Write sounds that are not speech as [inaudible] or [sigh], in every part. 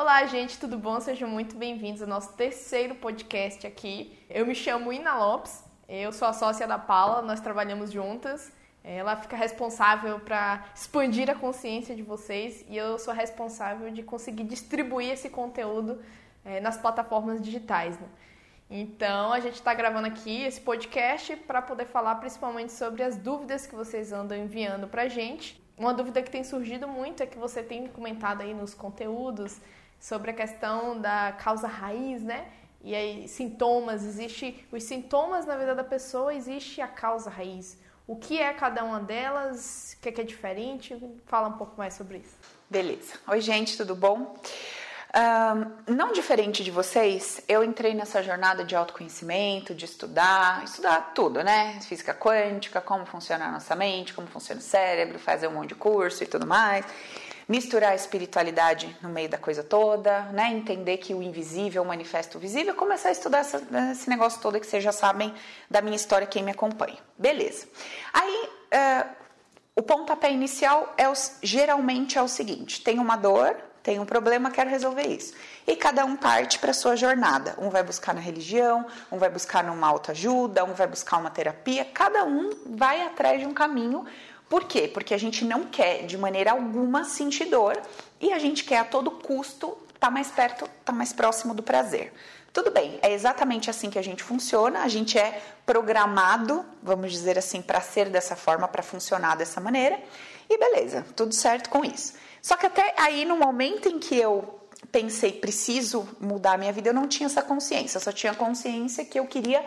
Olá, gente, tudo bom? Sejam muito bem-vindos ao nosso terceiro podcast aqui. Eu me chamo Ina Lopes, eu sou a sócia da Paula, nós trabalhamos juntas. Ela fica responsável para expandir a consciência de vocês e eu sou responsável de conseguir distribuir esse conteúdo é, nas plataformas digitais. Né? Então, a gente está gravando aqui esse podcast para poder falar principalmente sobre as dúvidas que vocês andam enviando para a gente. Uma dúvida que tem surgido muito é que você tem comentado aí nos conteúdos sobre a questão da causa raiz, né? E aí, sintomas, existe os sintomas na vida da pessoa, existe a causa raiz. O que é cada uma delas? O que é, que é diferente? Fala um pouco mais sobre isso. Beleza. Oi, gente, tudo bom? Um, não diferente de vocês, eu entrei nessa jornada de autoconhecimento, de estudar, estudar tudo, né? Física quântica, como funciona a nossa mente, como funciona o cérebro, fazer um monte de curso e tudo mais misturar a espiritualidade no meio da coisa toda, né? Entender que o invisível manifesta o visível, começar a estudar essa, esse negócio todo que vocês já sabem da minha história, quem me acompanha. Beleza. Aí, uh, o pontapé inicial é o, geralmente é o seguinte: tem uma dor, tem um problema, quero resolver isso. E cada um parte para sua jornada. Um vai buscar na religião, um vai buscar numa autoajuda, um vai buscar uma terapia. Cada um vai atrás de um caminho por quê? Porque a gente não quer de maneira alguma sentir dor e a gente quer a todo custo estar tá mais perto, estar tá mais próximo do prazer. Tudo bem, é exatamente assim que a gente funciona, a gente é programado, vamos dizer assim, para ser dessa forma, para funcionar dessa maneira, e beleza, tudo certo com isso. Só que até aí, no momento em que eu pensei, preciso mudar a minha vida, eu não tinha essa consciência, eu só tinha consciência que eu queria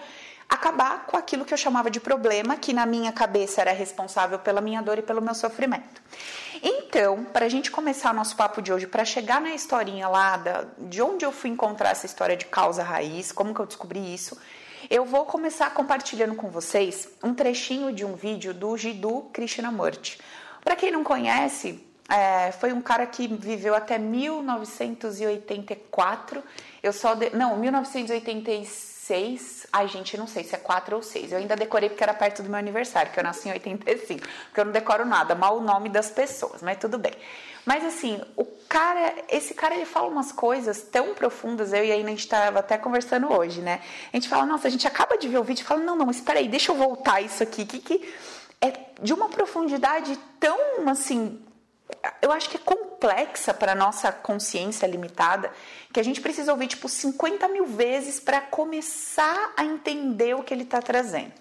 acabar com aquilo que eu chamava de problema, que na minha cabeça era responsável pela minha dor e pelo meu sofrimento. Então, para a gente começar o nosso papo de hoje, para chegar na historinha lá da, de onde eu fui encontrar essa história de causa raiz, como que eu descobri isso, eu vou começar compartilhando com vocês um trechinho de um vídeo do Jiddu Krishnamurti. Para quem não conhece, é, foi um cara que viveu até 1984. Eu só de, não, 1986 seis. Ai, gente, não sei se é quatro ou seis. Eu ainda decorei porque era perto do meu aniversário, que eu nasci em 85. Porque eu não decoro nada, mal o nome das pessoas, mas tudo bem. Mas assim, o cara, esse cara ele fala umas coisas tão profundas, eu e a Ina, a gente estava até conversando hoje, né? A gente fala, nossa, a gente acaba de ver o vídeo e fala, não, não, espera aí, deixa eu voltar isso aqui, que, que é de uma profundidade tão assim eu acho que é complexa para nossa consciência limitada, que a gente precisa ouvir tipo 50 mil vezes para começar a entender o que ele está trazendo.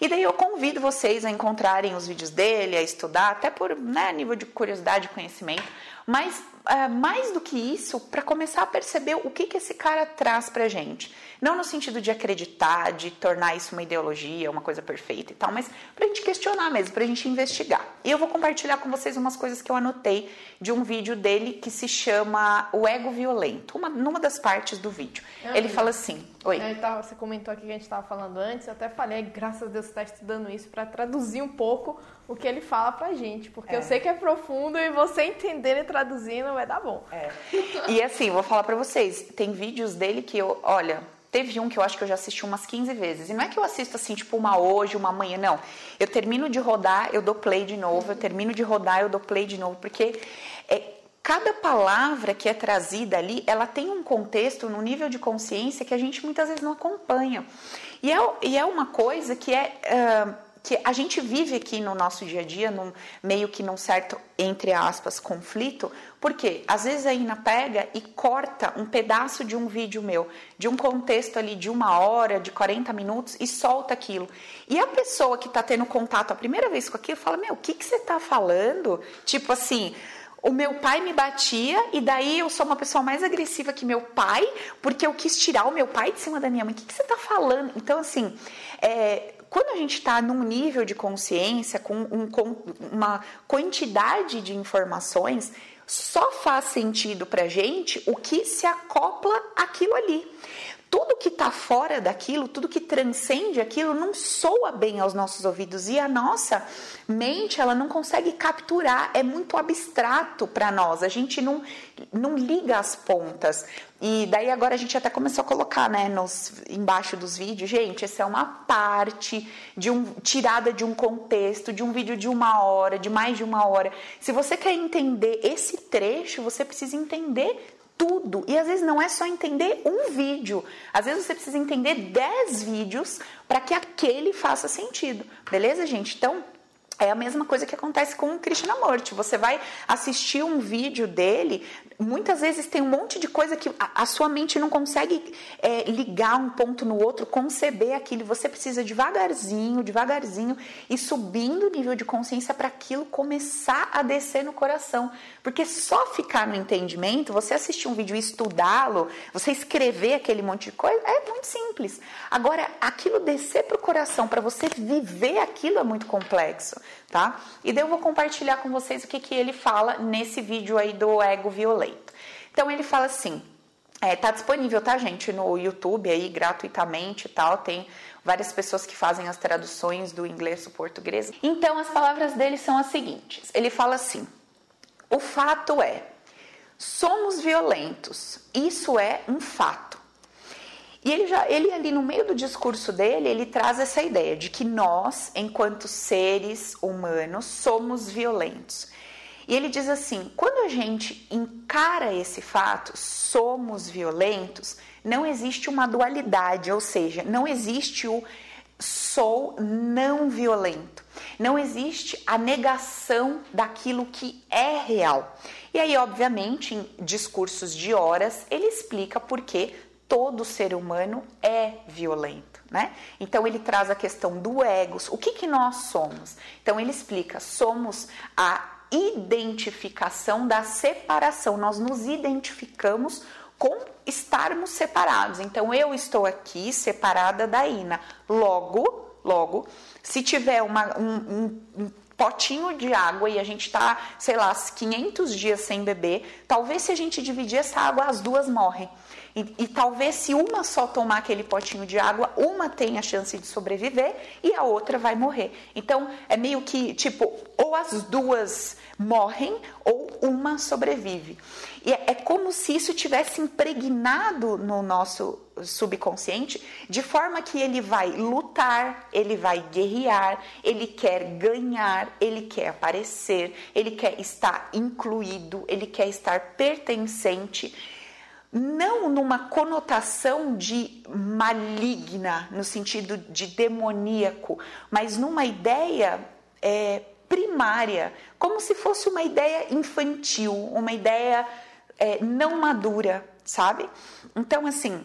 E daí eu convido vocês a encontrarem os vídeos dele, a estudar, até por né, nível de curiosidade e conhecimento, mas uh, mais do que isso, para começar a perceber o que, que esse cara traz para gente. Não no sentido de acreditar, de tornar isso uma ideologia, uma coisa perfeita e tal, mas para a gente questionar mesmo, para a gente investigar. E eu vou compartilhar com vocês umas coisas que eu anotei de um vídeo dele que se chama O Ego Violento, uma, numa das partes do vídeo. Ah, Ele fala assim: Oi. É, tava, você comentou aqui que a gente estava falando antes, eu até falei, graças a Deus você está estudando isso para traduzir um pouco o que ele fala pra gente, porque é. eu sei que é profundo e você entendendo e traduzindo vai dar bom. É. E assim, vou falar para vocês, tem vídeos dele que eu, olha, Teve um que eu acho que eu já assisti umas 15 vezes. E não é que eu assisto assim, tipo, uma hoje, uma amanhã, não. Eu termino de rodar, eu dou play de novo, eu termino de rodar, eu dou play de novo, porque é, cada palavra que é trazida ali, ela tem um contexto, no nível de consciência que a gente muitas vezes não acompanha. E é, e é uma coisa que é. Uh, que a gente vive aqui no nosso dia a dia, num, meio que num certo, entre aspas, conflito, porque às vezes a Ina pega e corta um pedaço de um vídeo meu, de um contexto ali de uma hora, de 40 minutos, e solta aquilo. E a pessoa que está tendo contato a primeira vez com aquilo fala: Meu, o que, que você está falando? Tipo assim o meu pai me batia e daí eu sou uma pessoa mais agressiva que meu pai, porque eu quis tirar o meu pai de cima da minha mãe. O que, que você está falando? Então, assim, é, quando a gente está num nível de consciência, com, um, com uma quantidade de informações, só faz sentido para gente o que se acopla aquilo ali tudo que está fora daquilo, tudo que transcende aquilo, não soa bem aos nossos ouvidos e a nossa mente ela não consegue capturar, é muito abstrato para nós. A gente não, não liga as pontas. E daí agora a gente até começou a colocar, né, nos, embaixo dos vídeos, gente, essa é uma parte de um tirada de um contexto, de um vídeo de uma hora, de mais de uma hora. Se você quer entender esse trecho, você precisa entender tudo. E às vezes não é só entender um vídeo. Às vezes você precisa entender 10 vídeos para que aquele faça sentido. Beleza, gente? Então, é a mesma coisa que acontece com o Krishnamurti. Você vai assistir um vídeo dele, muitas vezes tem um monte de coisa que a, a sua mente não consegue é, ligar um ponto no outro, conceber aquilo. Você precisa devagarzinho, devagarzinho e subindo o nível de consciência para aquilo começar a descer no coração. Porque só ficar no entendimento, você assistir um vídeo e estudá-lo, você escrever aquele monte de coisa, é muito simples. Agora, aquilo descer para o coração, para você viver aquilo é muito complexo, tá? E daí eu vou compartilhar com vocês o que, que ele fala nesse vídeo aí do ego violento. Então, ele fala assim, é, tá disponível, tá, gente, no YouTube aí, gratuitamente e tal, tem várias pessoas que fazem as traduções do inglês para o português. Então, as palavras dele são as seguintes. Ele fala assim, o fato é, somos violentos. Isso é um fato. E ele já, ele ali no meio do discurso dele, ele traz essa ideia de que nós, enquanto seres humanos, somos violentos. E ele diz assim: quando a gente encara esse fato, somos violentos, não existe uma dualidade, ou seja, não existe o sou não violento. Não existe a negação daquilo que é real. E aí, obviamente, em discursos de horas, ele explica por que todo ser humano é violento, né? Então ele traz a questão do egos. O que que nós somos? Então ele explica: somos a identificação da separação. Nós nos identificamos com estarmos separados. Então eu estou aqui separada da Ina. Logo, logo, se tiver uma, um, um, um potinho de água e a gente está, sei lá, 500 dias sem beber, talvez se a gente dividir essa água, as duas morrem. E, e, talvez se uma só tomar aquele potinho de água, uma tenha a chance de sobreviver e a outra vai morrer. Então é meio que tipo, ou as duas morrem ou uma sobrevive. E é, é como se isso tivesse impregnado no nosso subconsciente, de forma que ele vai lutar, ele vai guerrear, ele quer ganhar, ele quer aparecer, ele quer estar incluído, ele quer estar pertencente não numa conotação de maligna, no sentido de demoníaco, mas numa ideia é, primária, como se fosse uma ideia infantil, uma ideia é, não madura, sabe? Então, assim,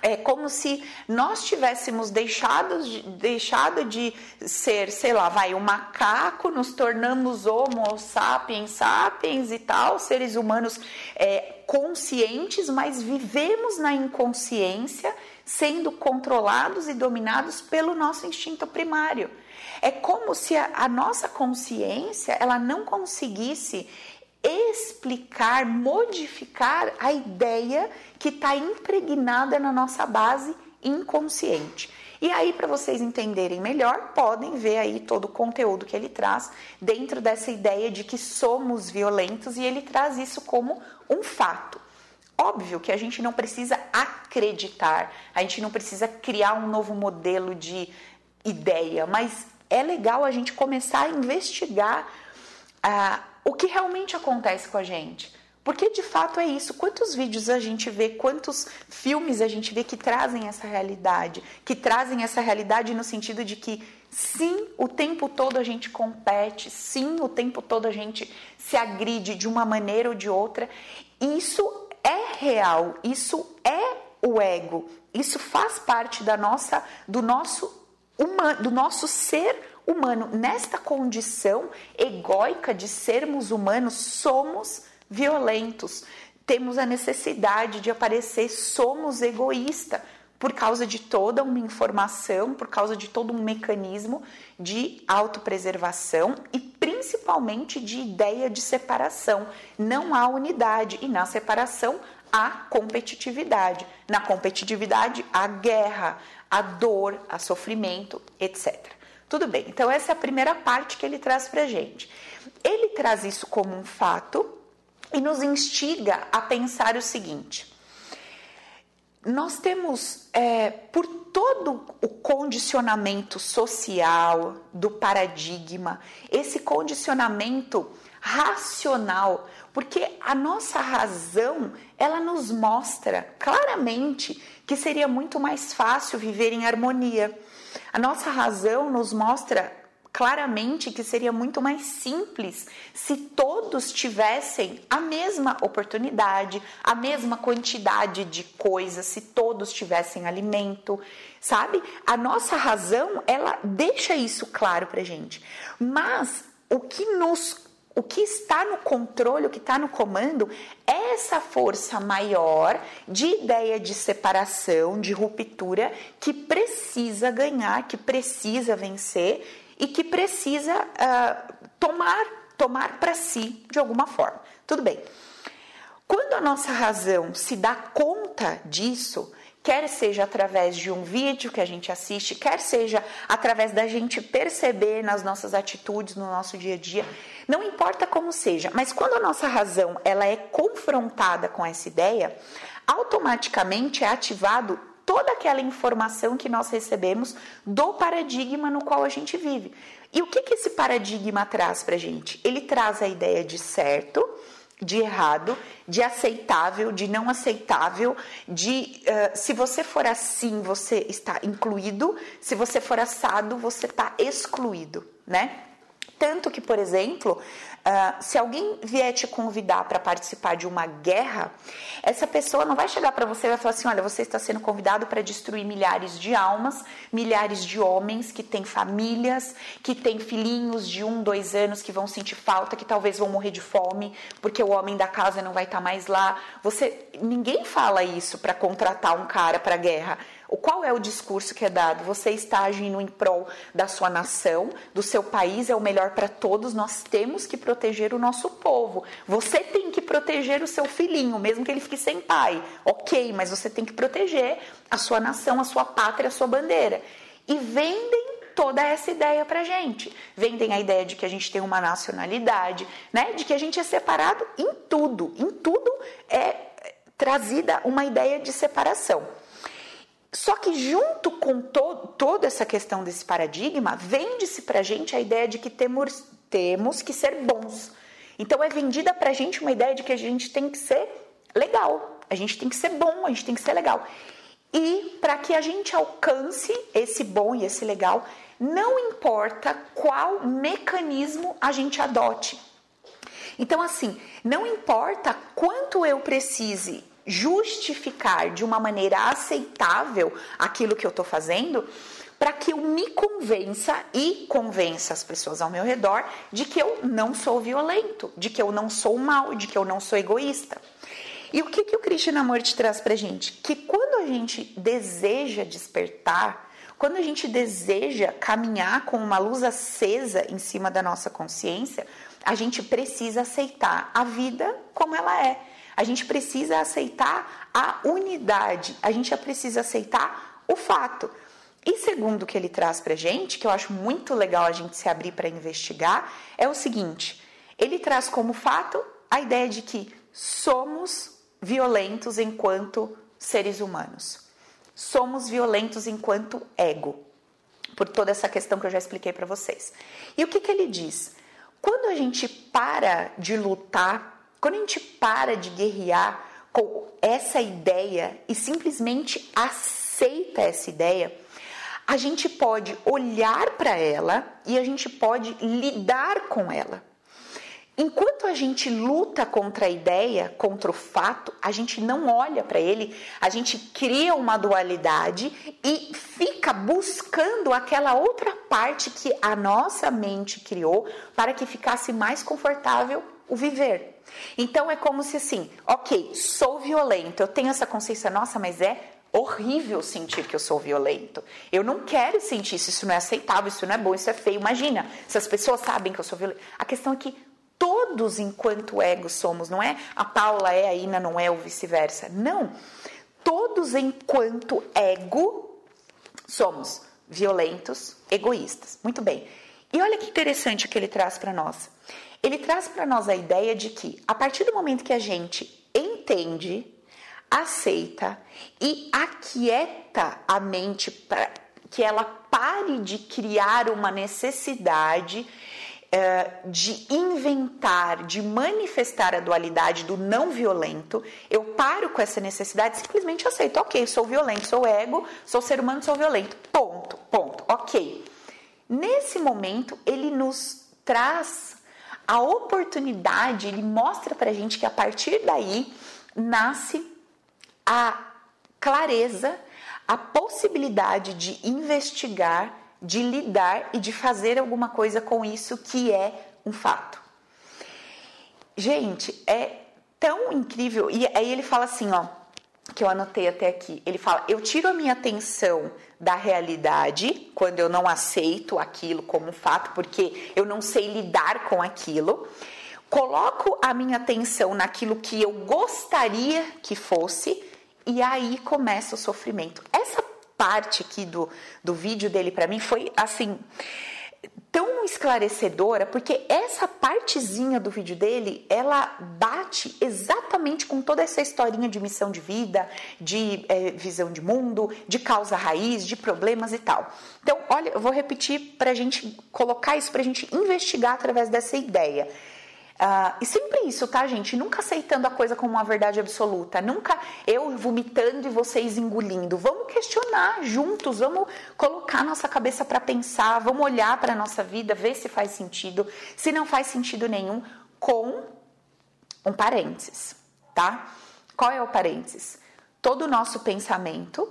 é como se nós tivéssemos deixado, deixado de ser, sei lá, vai, um macaco, nos tornamos homo sapiens sapiens e tal, seres humanos é, conscientes, mas vivemos na inconsciência, sendo controlados e dominados pelo nosso instinto primário. É como se a, a nossa consciência ela não conseguisse explicar, modificar a ideia que está impregnada na nossa base inconsciente. E aí, para vocês entenderem melhor, podem ver aí todo o conteúdo que ele traz dentro dessa ideia de que somos violentos e ele traz isso como um fato. Óbvio que a gente não precisa acreditar, a gente não precisa criar um novo modelo de ideia, mas é legal a gente começar a investigar ah, o que realmente acontece com a gente. Porque de fato é isso. Quantos vídeos a gente vê, quantos filmes a gente vê que trazem essa realidade? Que trazem essa realidade no sentido de que sim, o tempo todo a gente compete, sim, o tempo todo a gente se agride de uma maneira ou de outra. Isso é real, isso é o ego, isso faz parte da nossa, do nosso humano, do nosso ser humano. Nesta condição egóica de sermos humanos, somos violentos. Temos a necessidade de aparecer, somos egoístas por causa de toda uma informação, por causa de todo um mecanismo de autopreservação e principalmente de ideia de separação. Não há unidade e na separação há competitividade. Na competitividade há guerra, há dor, há sofrimento, etc. Tudo bem, então essa é a primeira parte que ele traz para gente. Ele traz isso como um fato e nos instiga a pensar o seguinte: nós temos, é, por todo o condicionamento social, do paradigma, esse condicionamento racional, Porque a nossa razão, ela nos mostra claramente que seria muito mais fácil viver em harmonia. A nossa razão nos mostra claramente que seria muito mais simples se todos tivessem a mesma oportunidade, a mesma quantidade de coisas, se todos tivessem alimento, sabe? A nossa razão, ela deixa isso claro pra gente. Mas o que nos o que está no controle, o que está no comando, é essa força maior de ideia de separação, de ruptura, que precisa ganhar, que precisa vencer e que precisa uh, tomar, tomar para si de alguma forma. Tudo bem. Quando a nossa razão se dá conta disso, quer seja através de um vídeo que a gente assiste, quer seja através da gente perceber nas nossas atitudes, no nosso dia a dia, não importa como seja, mas quando a nossa razão ela é confrontada com essa ideia, automaticamente é ativado toda aquela informação que nós recebemos do paradigma no qual a gente vive. E o que, que esse paradigma traz para gente? Ele traz a ideia de certo, de errado, de aceitável, de não aceitável, de uh, se você for assim, você está incluído, se você for assado, você está excluído, né? Tanto que, por exemplo, uh, se alguém vier te convidar para participar de uma guerra, essa pessoa não vai chegar para você e vai falar assim: olha, você está sendo convidado para destruir milhares de almas, milhares de homens que têm famílias, que têm filhinhos de um, dois anos que vão sentir falta, que talvez vão morrer de fome, porque o homem da casa não vai estar tá mais lá. Você, ninguém fala isso para contratar um cara para guerra. Qual é o discurso que é dado? Você está agindo em prol da sua nação, do seu país, é o melhor para todos. Nós temos que proteger o nosso povo. Você tem que proteger o seu filhinho, mesmo que ele fique sem pai. Ok, mas você tem que proteger a sua nação, a sua pátria, a sua bandeira. E vendem toda essa ideia pra gente. Vendem a ideia de que a gente tem uma nacionalidade, né? De que a gente é separado em tudo. Em tudo é trazida uma ideia de separação. Só que junto com to toda essa questão desse paradigma, vende-se para a gente a ideia de que temos, temos que ser bons. Então é vendida para a gente uma ideia de que a gente tem que ser legal, a gente tem que ser bom, a gente tem que ser legal. E para que a gente alcance esse bom e esse legal, não importa qual mecanismo a gente adote. Então, assim, não importa quanto eu precise justificar de uma maneira aceitável aquilo que eu estou fazendo, para que eu me convença e convença as pessoas ao meu redor de que eu não sou violento, de que eu não sou mal, de que eu não sou egoísta. E o que, que o Krishnamurti traz para gente? Que quando a gente deseja despertar, quando a gente deseja caminhar com uma luz acesa em cima da nossa consciência, a gente precisa aceitar a vida como ela é a gente precisa aceitar a unidade, a gente precisa aceitar o fato. E segundo o que ele traz para gente, que eu acho muito legal a gente se abrir para investigar, é o seguinte: ele traz como fato a ideia de que somos violentos enquanto seres humanos. Somos violentos enquanto ego, por toda essa questão que eu já expliquei para vocês. E o que, que ele diz? Quando a gente para de lutar quando a gente para de guerrear com essa ideia e simplesmente aceita essa ideia, a gente pode olhar para ela e a gente pode lidar com ela. Enquanto a gente luta contra a ideia, contra o fato, a gente não olha para ele, a gente cria uma dualidade e fica buscando aquela outra parte que a nossa mente criou para que ficasse mais confortável o viver. Então é como se assim, ok, sou violento, eu tenho essa consciência, nossa, mas é horrível sentir que eu sou violento. Eu não quero sentir isso, isso não é aceitável, isso não é bom, isso é feio. Imagina, se as pessoas sabem que eu sou violento. A questão é que todos, enquanto ego, somos, não é a Paula é, a Ina não é, ou vice-versa. Não. Todos, enquanto ego, somos violentos, egoístas. Muito bem. E olha que interessante o que ele traz para nós ele traz para nós a ideia de que a partir do momento que a gente entende, aceita e aquieta a mente para que ela pare de criar uma necessidade uh, de inventar, de manifestar a dualidade do não violento, eu paro com essa necessidade, simplesmente aceito, ok, sou violento, sou ego, sou ser humano, sou violento, ponto, ponto, ok. Nesse momento, ele nos traz a oportunidade, ele mostra pra gente que a partir daí nasce a clareza, a possibilidade de investigar, de lidar e de fazer alguma coisa com isso que é um fato. Gente, é tão incrível. E aí ele fala assim, ó, que eu anotei até aqui. Ele fala: "Eu tiro a minha atenção da realidade quando eu não aceito aquilo como fato, porque eu não sei lidar com aquilo. Coloco a minha atenção naquilo que eu gostaria que fosse e aí começa o sofrimento. Essa parte aqui do, do vídeo dele para mim foi assim tão esclarecedora, porque essa partezinha do vídeo dele, ela bate exatamente com toda essa historinha de missão de vida, de é, visão de mundo, de causa raiz, de problemas e tal. Então, olha, eu vou repetir para a gente colocar isso, para a gente investigar através dessa ideia. Uh, e sempre isso, tá, gente? Nunca aceitando a coisa como uma verdade absoluta. Nunca eu vomitando e vocês engolindo. Vamos questionar juntos, vamos colocar nossa cabeça para pensar, vamos olhar para nossa vida, ver se faz sentido. Se não faz sentido nenhum, com um parênteses, tá? Qual é o parênteses? Todo o nosso pensamento,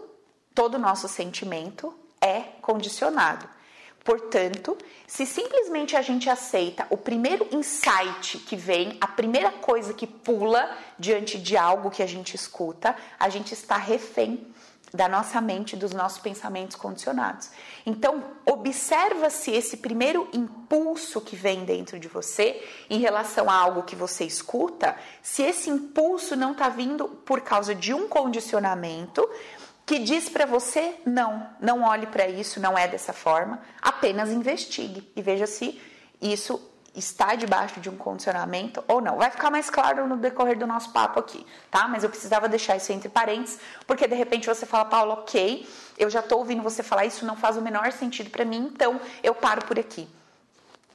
todo o nosso sentimento é condicionado. Portanto, se simplesmente a gente aceita o primeiro insight que vem, a primeira coisa que pula diante de algo que a gente escuta, a gente está refém da nossa mente, dos nossos pensamentos condicionados. Então, observa se esse primeiro impulso que vem dentro de você em relação a algo que você escuta, se esse impulso não está vindo por causa de um condicionamento, que diz para você não, não olhe para isso, não é dessa forma, apenas investigue e veja se isso está debaixo de um condicionamento ou não. Vai ficar mais claro no decorrer do nosso papo aqui, tá? Mas eu precisava deixar isso entre parênteses, porque de repente você fala, Paulo, ok, eu já estou ouvindo você falar isso, não faz o menor sentido para mim, então eu paro por aqui.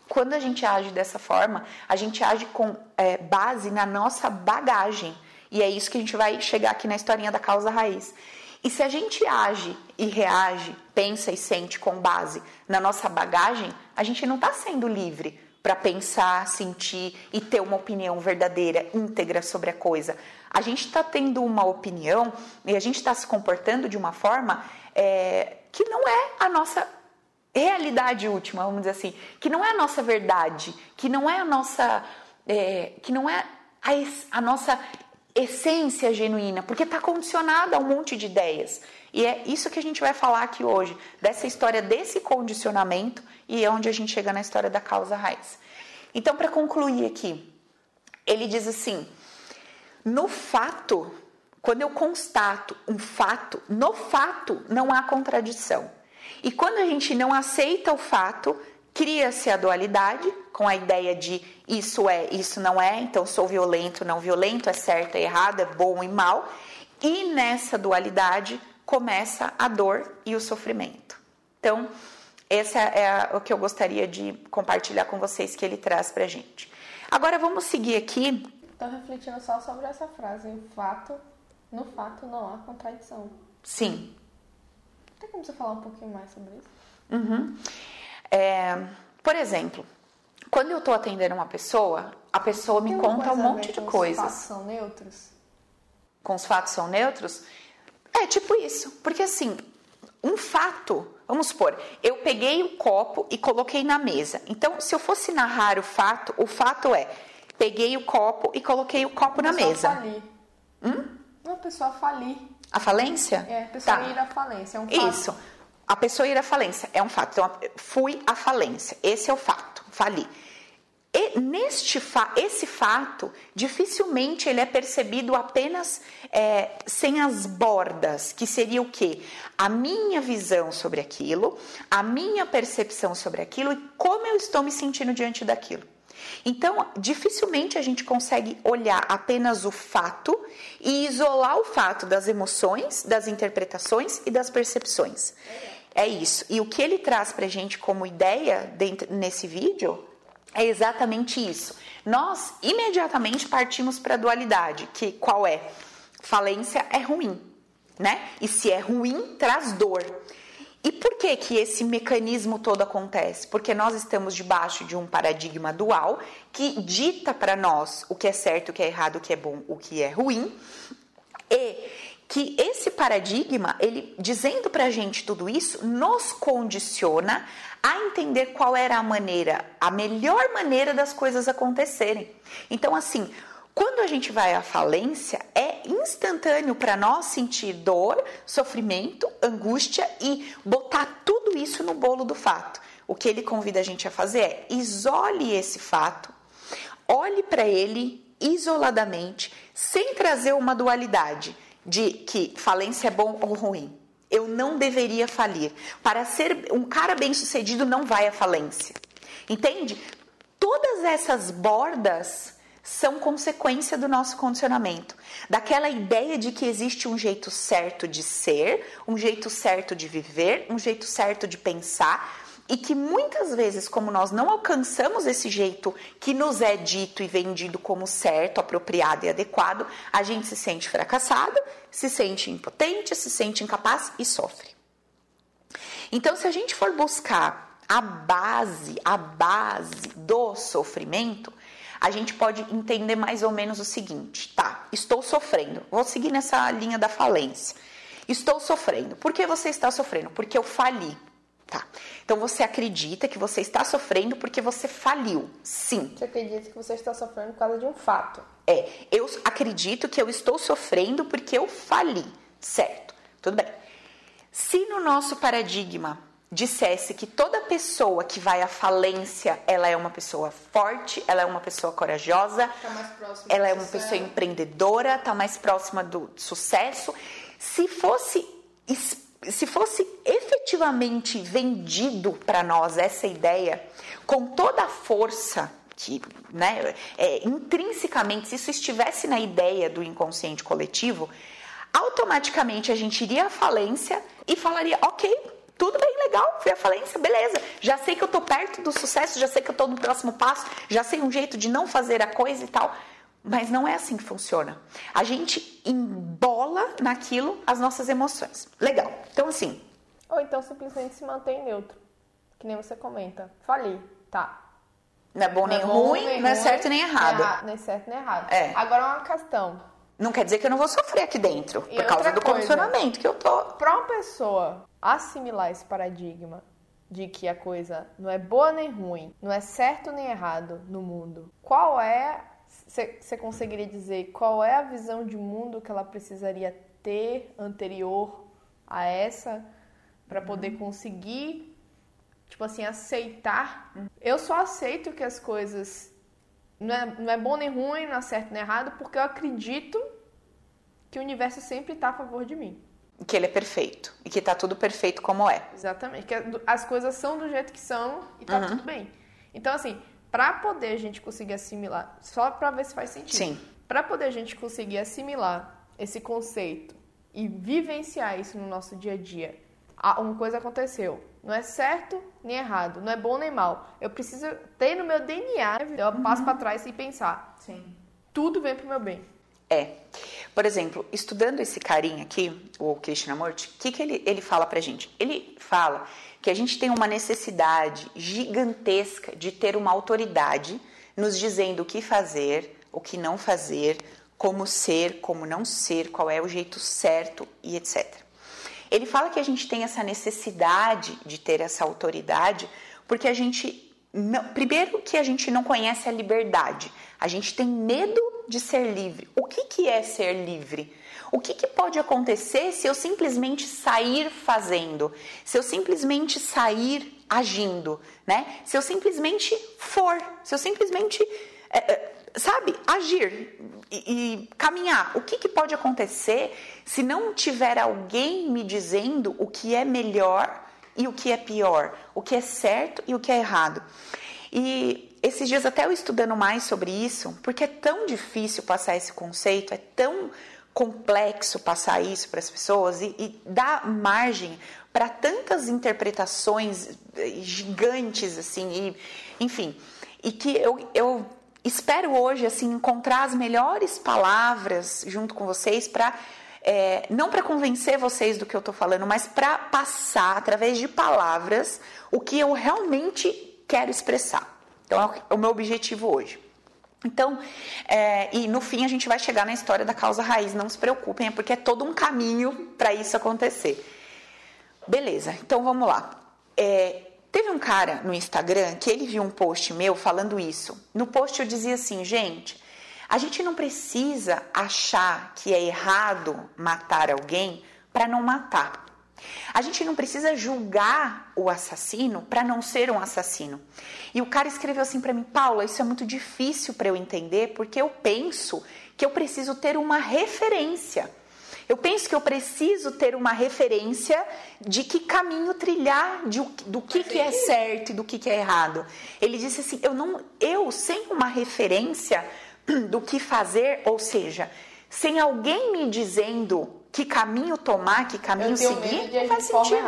Quando a gente age dessa forma, a gente age com é, base na nossa bagagem. E é isso que a gente vai chegar aqui na historinha da causa raiz. E se a gente age e reage, pensa e sente com base na nossa bagagem, a gente não está sendo livre para pensar, sentir e ter uma opinião verdadeira, íntegra sobre a coisa. A gente está tendo uma opinião e a gente está se comportando de uma forma é, que não é a nossa realidade última, vamos dizer assim, que não é a nossa verdade, que não é a nossa, é, que não é a, a nossa essência genuína, porque está condicionada a um monte de ideias. E é isso que a gente vai falar aqui hoje, dessa história desse condicionamento e é onde a gente chega na história da causa raiz. Então, para concluir aqui, ele diz assim: no fato, quando eu constato um fato, no fato não há contradição. E quando a gente não aceita o fato, cria-se a dualidade com a ideia de isso é, isso não é, então sou violento, não violento, é certo, é errado, é bom e mal. E nessa dualidade começa a dor e o sofrimento. Então, esse é o que eu gostaria de compartilhar com vocês que ele traz pra gente. Agora vamos seguir aqui. Estou refletindo só sobre essa frase. O fato, no fato não há contradição. Sim. Tem como você falar um pouquinho mais sobre isso? Uhum. É, por exemplo, quando eu estou atendendo uma pessoa, a pessoa me conta um monte de coisas. Os fatos são neutros? Com os fatos são neutros? É tipo isso. Porque assim, um fato, vamos supor, eu peguei o copo e coloquei na mesa. Então, se eu fosse narrar o fato, o fato é: peguei o copo e coloquei o copo na mesa. Falir. Hum? Uma pessoa falir. A falência? É, a pessoa tá. ir à falência. É um fato. Isso. A pessoa ir à falência é um fato. Então, fui à falência. Esse é o fato. Fali. E neste fa esse fato, dificilmente ele é percebido apenas é, sem as bordas, que seria o quê? A minha visão sobre aquilo, a minha percepção sobre aquilo e como eu estou me sentindo diante daquilo. Então, dificilmente a gente consegue olhar apenas o fato e isolar o fato das emoções, das interpretações e das percepções. É isso. E o que ele traz pra gente como ideia dentro, nesse vídeo é exatamente isso. Nós imediatamente partimos para a dualidade, que qual é? Falência é ruim, né? E se é ruim, traz dor. E por que que esse mecanismo todo acontece? Porque nós estamos debaixo de um paradigma dual que dita para nós o que é certo, o que é errado, o que é bom, o que é ruim. E que esse paradigma, ele dizendo para a gente tudo isso, nos condiciona a entender qual era a maneira, a melhor maneira das coisas acontecerem. Então, assim, quando a gente vai à falência, é instantâneo para nós sentir dor, sofrimento, angústia e botar tudo isso no bolo do fato. O que ele convida a gente a fazer é isole esse fato, olhe para ele isoladamente, sem trazer uma dualidade de que falência é bom ou ruim. Eu não deveria falir. Para ser um cara bem-sucedido, não vai à falência. Entende? Todas essas bordas são consequência do nosso condicionamento, daquela ideia de que existe um jeito certo de ser, um jeito certo de viver, um jeito certo de pensar, e que muitas vezes, como nós não alcançamos esse jeito que nos é dito e vendido como certo, apropriado e adequado, a gente se sente fracassado, se sente impotente, se sente incapaz e sofre. Então, se a gente for buscar a base, a base do sofrimento, a gente pode entender mais ou menos o seguinte: tá, estou sofrendo, vou seguir nessa linha da falência. Estou sofrendo. Por que você está sofrendo? Porque eu fali. Tá. Então você acredita que você está sofrendo porque você faliu. Sim. Você acredita que você está sofrendo por causa de um fato. É, eu acredito que eu estou sofrendo porque eu fali. Certo. Tudo bem. Se no nosso paradigma dissesse que toda pessoa que vai à falência, ela é uma pessoa forte, ela é uma pessoa corajosa, tá ela é uma pessoa empreendedora, está mais próxima do sucesso. Se fosse se fosse efetivamente vendido para nós essa ideia com toda a força que, né, é, intrinsecamente, se isso estivesse na ideia do inconsciente coletivo, automaticamente a gente iria à falência e falaria, ok, tudo bem, legal, fui à falência, beleza. Já sei que eu tô perto do sucesso, já sei que eu tô no próximo passo, já sei um jeito de não fazer a coisa e tal. Mas não é assim que funciona. A gente embola naquilo as nossas emoções. Legal. Então, assim. Ou então simplesmente se mantém neutro. Que nem você comenta. Falei, tá. Não é bom não nem é bom, ruim, nem não é certo nem errado. Não é, nem certo nem errado. É. Agora uma questão. Não quer dizer que eu não vou sofrer aqui dentro, e por causa do coisa, condicionamento que eu tô. Para uma pessoa assimilar esse paradigma de que a coisa não é boa nem ruim, não é certo nem errado no mundo, qual é. Você conseguiria dizer qual é a visão de mundo que ela precisaria ter anterior a essa para poder uhum. conseguir, tipo assim, aceitar? Uhum. Eu só aceito que as coisas não é, não é bom nem ruim, não é certo nem errado, porque eu acredito que o universo sempre está a favor de mim. Que ele é perfeito. E que está tudo perfeito como é. Exatamente. Que as coisas são do jeito que são e está uhum. tudo bem. Então, assim, para poder a gente conseguir assimilar, só para ver se faz sentido. Sim. Para poder a gente conseguir assimilar esse conceito e vivenciar isso no nosso dia a dia, uma coisa aconteceu. Não é certo nem errado, não é bom nem mal. Eu preciso ter no meu DNA, eu uhum. passo para trás e pensar. Sim. Tudo vem pro meu bem. É. Por exemplo, estudando esse carinha aqui, o Krishnamurti, o que, que ele, ele fala pra gente? Ele fala que a gente tem uma necessidade gigantesca de ter uma autoridade nos dizendo o que fazer, o que não fazer, como ser, como não ser, qual é o jeito certo e etc. Ele fala que a gente tem essa necessidade de ter essa autoridade porque a gente. Não, primeiro, que a gente não conhece a liberdade, a gente tem medo de ser livre. O que, que é ser livre? O que, que pode acontecer se eu simplesmente sair fazendo? Se eu simplesmente sair agindo, né? Se eu simplesmente for, se eu simplesmente, é, é sabe, agir e, e caminhar. O que, que pode acontecer se não tiver alguém me dizendo o que é melhor e o que é pior, o que é certo e o que é errado? E esses dias até eu estudando mais sobre isso, porque é tão difícil passar esse conceito, é tão complexo passar isso para as pessoas e, e dá margem para tantas interpretações gigantes assim, e, enfim. e que eu, eu espero hoje assim encontrar as melhores palavras junto com vocês para é, não para convencer vocês do que eu estou falando, mas para passar através de palavras o que eu realmente quero expressar. Então é o meu objetivo hoje. Então, é, e no fim a gente vai chegar na história da causa raiz, não se preocupem, é porque é todo um caminho para isso acontecer. Beleza, então vamos lá. É, teve um cara no Instagram que ele viu um post meu falando isso. No post eu dizia assim, gente, a gente não precisa achar que é errado matar alguém para não matar. A gente não precisa julgar o assassino para não ser um assassino. E o cara escreveu assim para mim, Paula, isso é muito difícil para eu entender, porque eu penso que eu preciso ter uma referência. Eu penso que eu preciso ter uma referência de que caminho trilhar, de, do que, que é certo e do que, que é errado. Ele disse assim: eu não, eu sem uma referência do que fazer, ou seja, sem alguém me dizendo que caminho tomar, que caminho seguir, não faz sentido.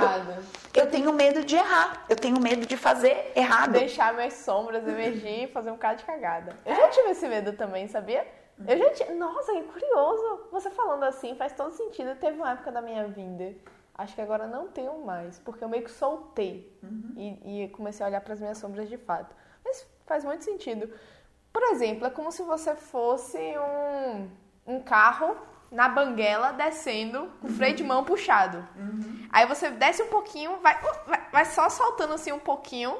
Eu tenho medo de errar, eu tenho medo de fazer errado. Deixar minhas sombras emergir e fazer um bocado de cagada. Eu já tive esse medo também, sabia? Eu já tinha. Nossa, que curioso! Você falando assim faz todo sentido. Teve uma época da minha vida. Acho que agora não tenho mais, porque eu meio que soltei uhum. e, e comecei a olhar para as minhas sombras de fato. Mas faz muito sentido. Por exemplo, é como se você fosse um, um carro na banguela descendo com o freio de mão puxado. Uhum. Aí você desce um pouquinho, vai, uh, vai, vai, só saltando assim um pouquinho.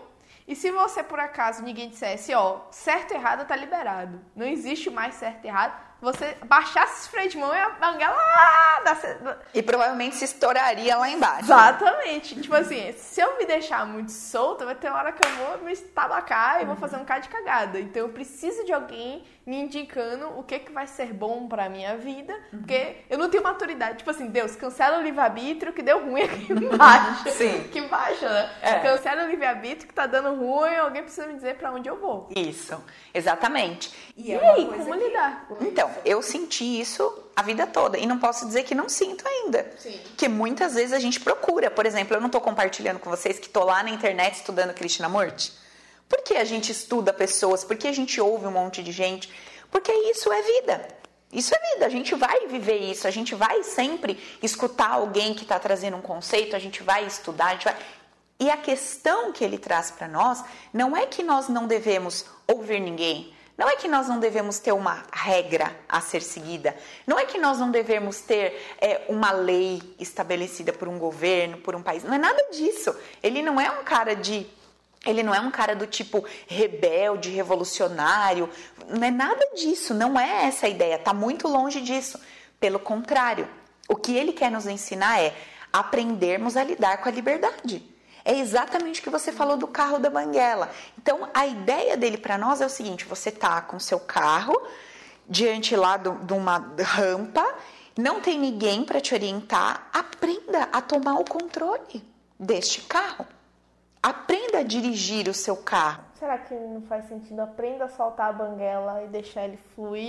E se você, por acaso, ninguém dissesse, ó, certo e errado tá liberado. Não existe mais certo e errado você baixasse esse freio de mão e a banguela lá da... E provavelmente se estouraria lá embaixo. Exatamente. tipo assim, se eu me deixar muito solta, vai ter uma hora que eu vou me estabacar e vou fazer um cara de cagada. Então eu preciso de alguém me indicando o que, que vai ser bom pra minha vida, uhum. porque eu não tenho maturidade. Tipo assim, Deus, cancela o livre-arbítrio que deu ruim aqui [laughs] embaixo. Sim. Que baixa, né? É. Cancela o livre-arbítrio que tá dando ruim, alguém precisa me dizer pra onde eu vou. Isso, exatamente. E, e é aí, como que... lidar? Então, então, eu senti isso a vida toda. E não posso dizer que não sinto ainda. Sim. Que muitas vezes a gente procura. Por exemplo, eu não estou compartilhando com vocês que estou lá na internet estudando Krishnamurti. Por que a gente estuda pessoas? Por que a gente ouve um monte de gente? Porque isso é vida. Isso é vida, a gente vai viver isso, a gente vai sempre escutar alguém que está trazendo um conceito, a gente vai estudar, a gente vai... E a questão que ele traz para nós não é que nós não devemos ouvir ninguém, não é que nós não devemos ter uma regra a ser seguida, não é que nós não devemos ter é, uma lei estabelecida por um governo, por um país, não é nada disso. Ele não é um cara de. Ele não é um cara do tipo rebelde, revolucionário, não é nada disso, não é essa a ideia, está muito longe disso. Pelo contrário, o que ele quer nos ensinar é aprendermos a lidar com a liberdade. É exatamente o que você falou do carro da banguela. Então, a ideia dele para nós é o seguinte: você tá com seu carro diante lá de uma rampa, não tem ninguém para te orientar, aprenda a tomar o controle deste carro. Aprenda a dirigir o seu carro. Será que não faz sentido? Aprenda a soltar a banguela e deixar ele fluir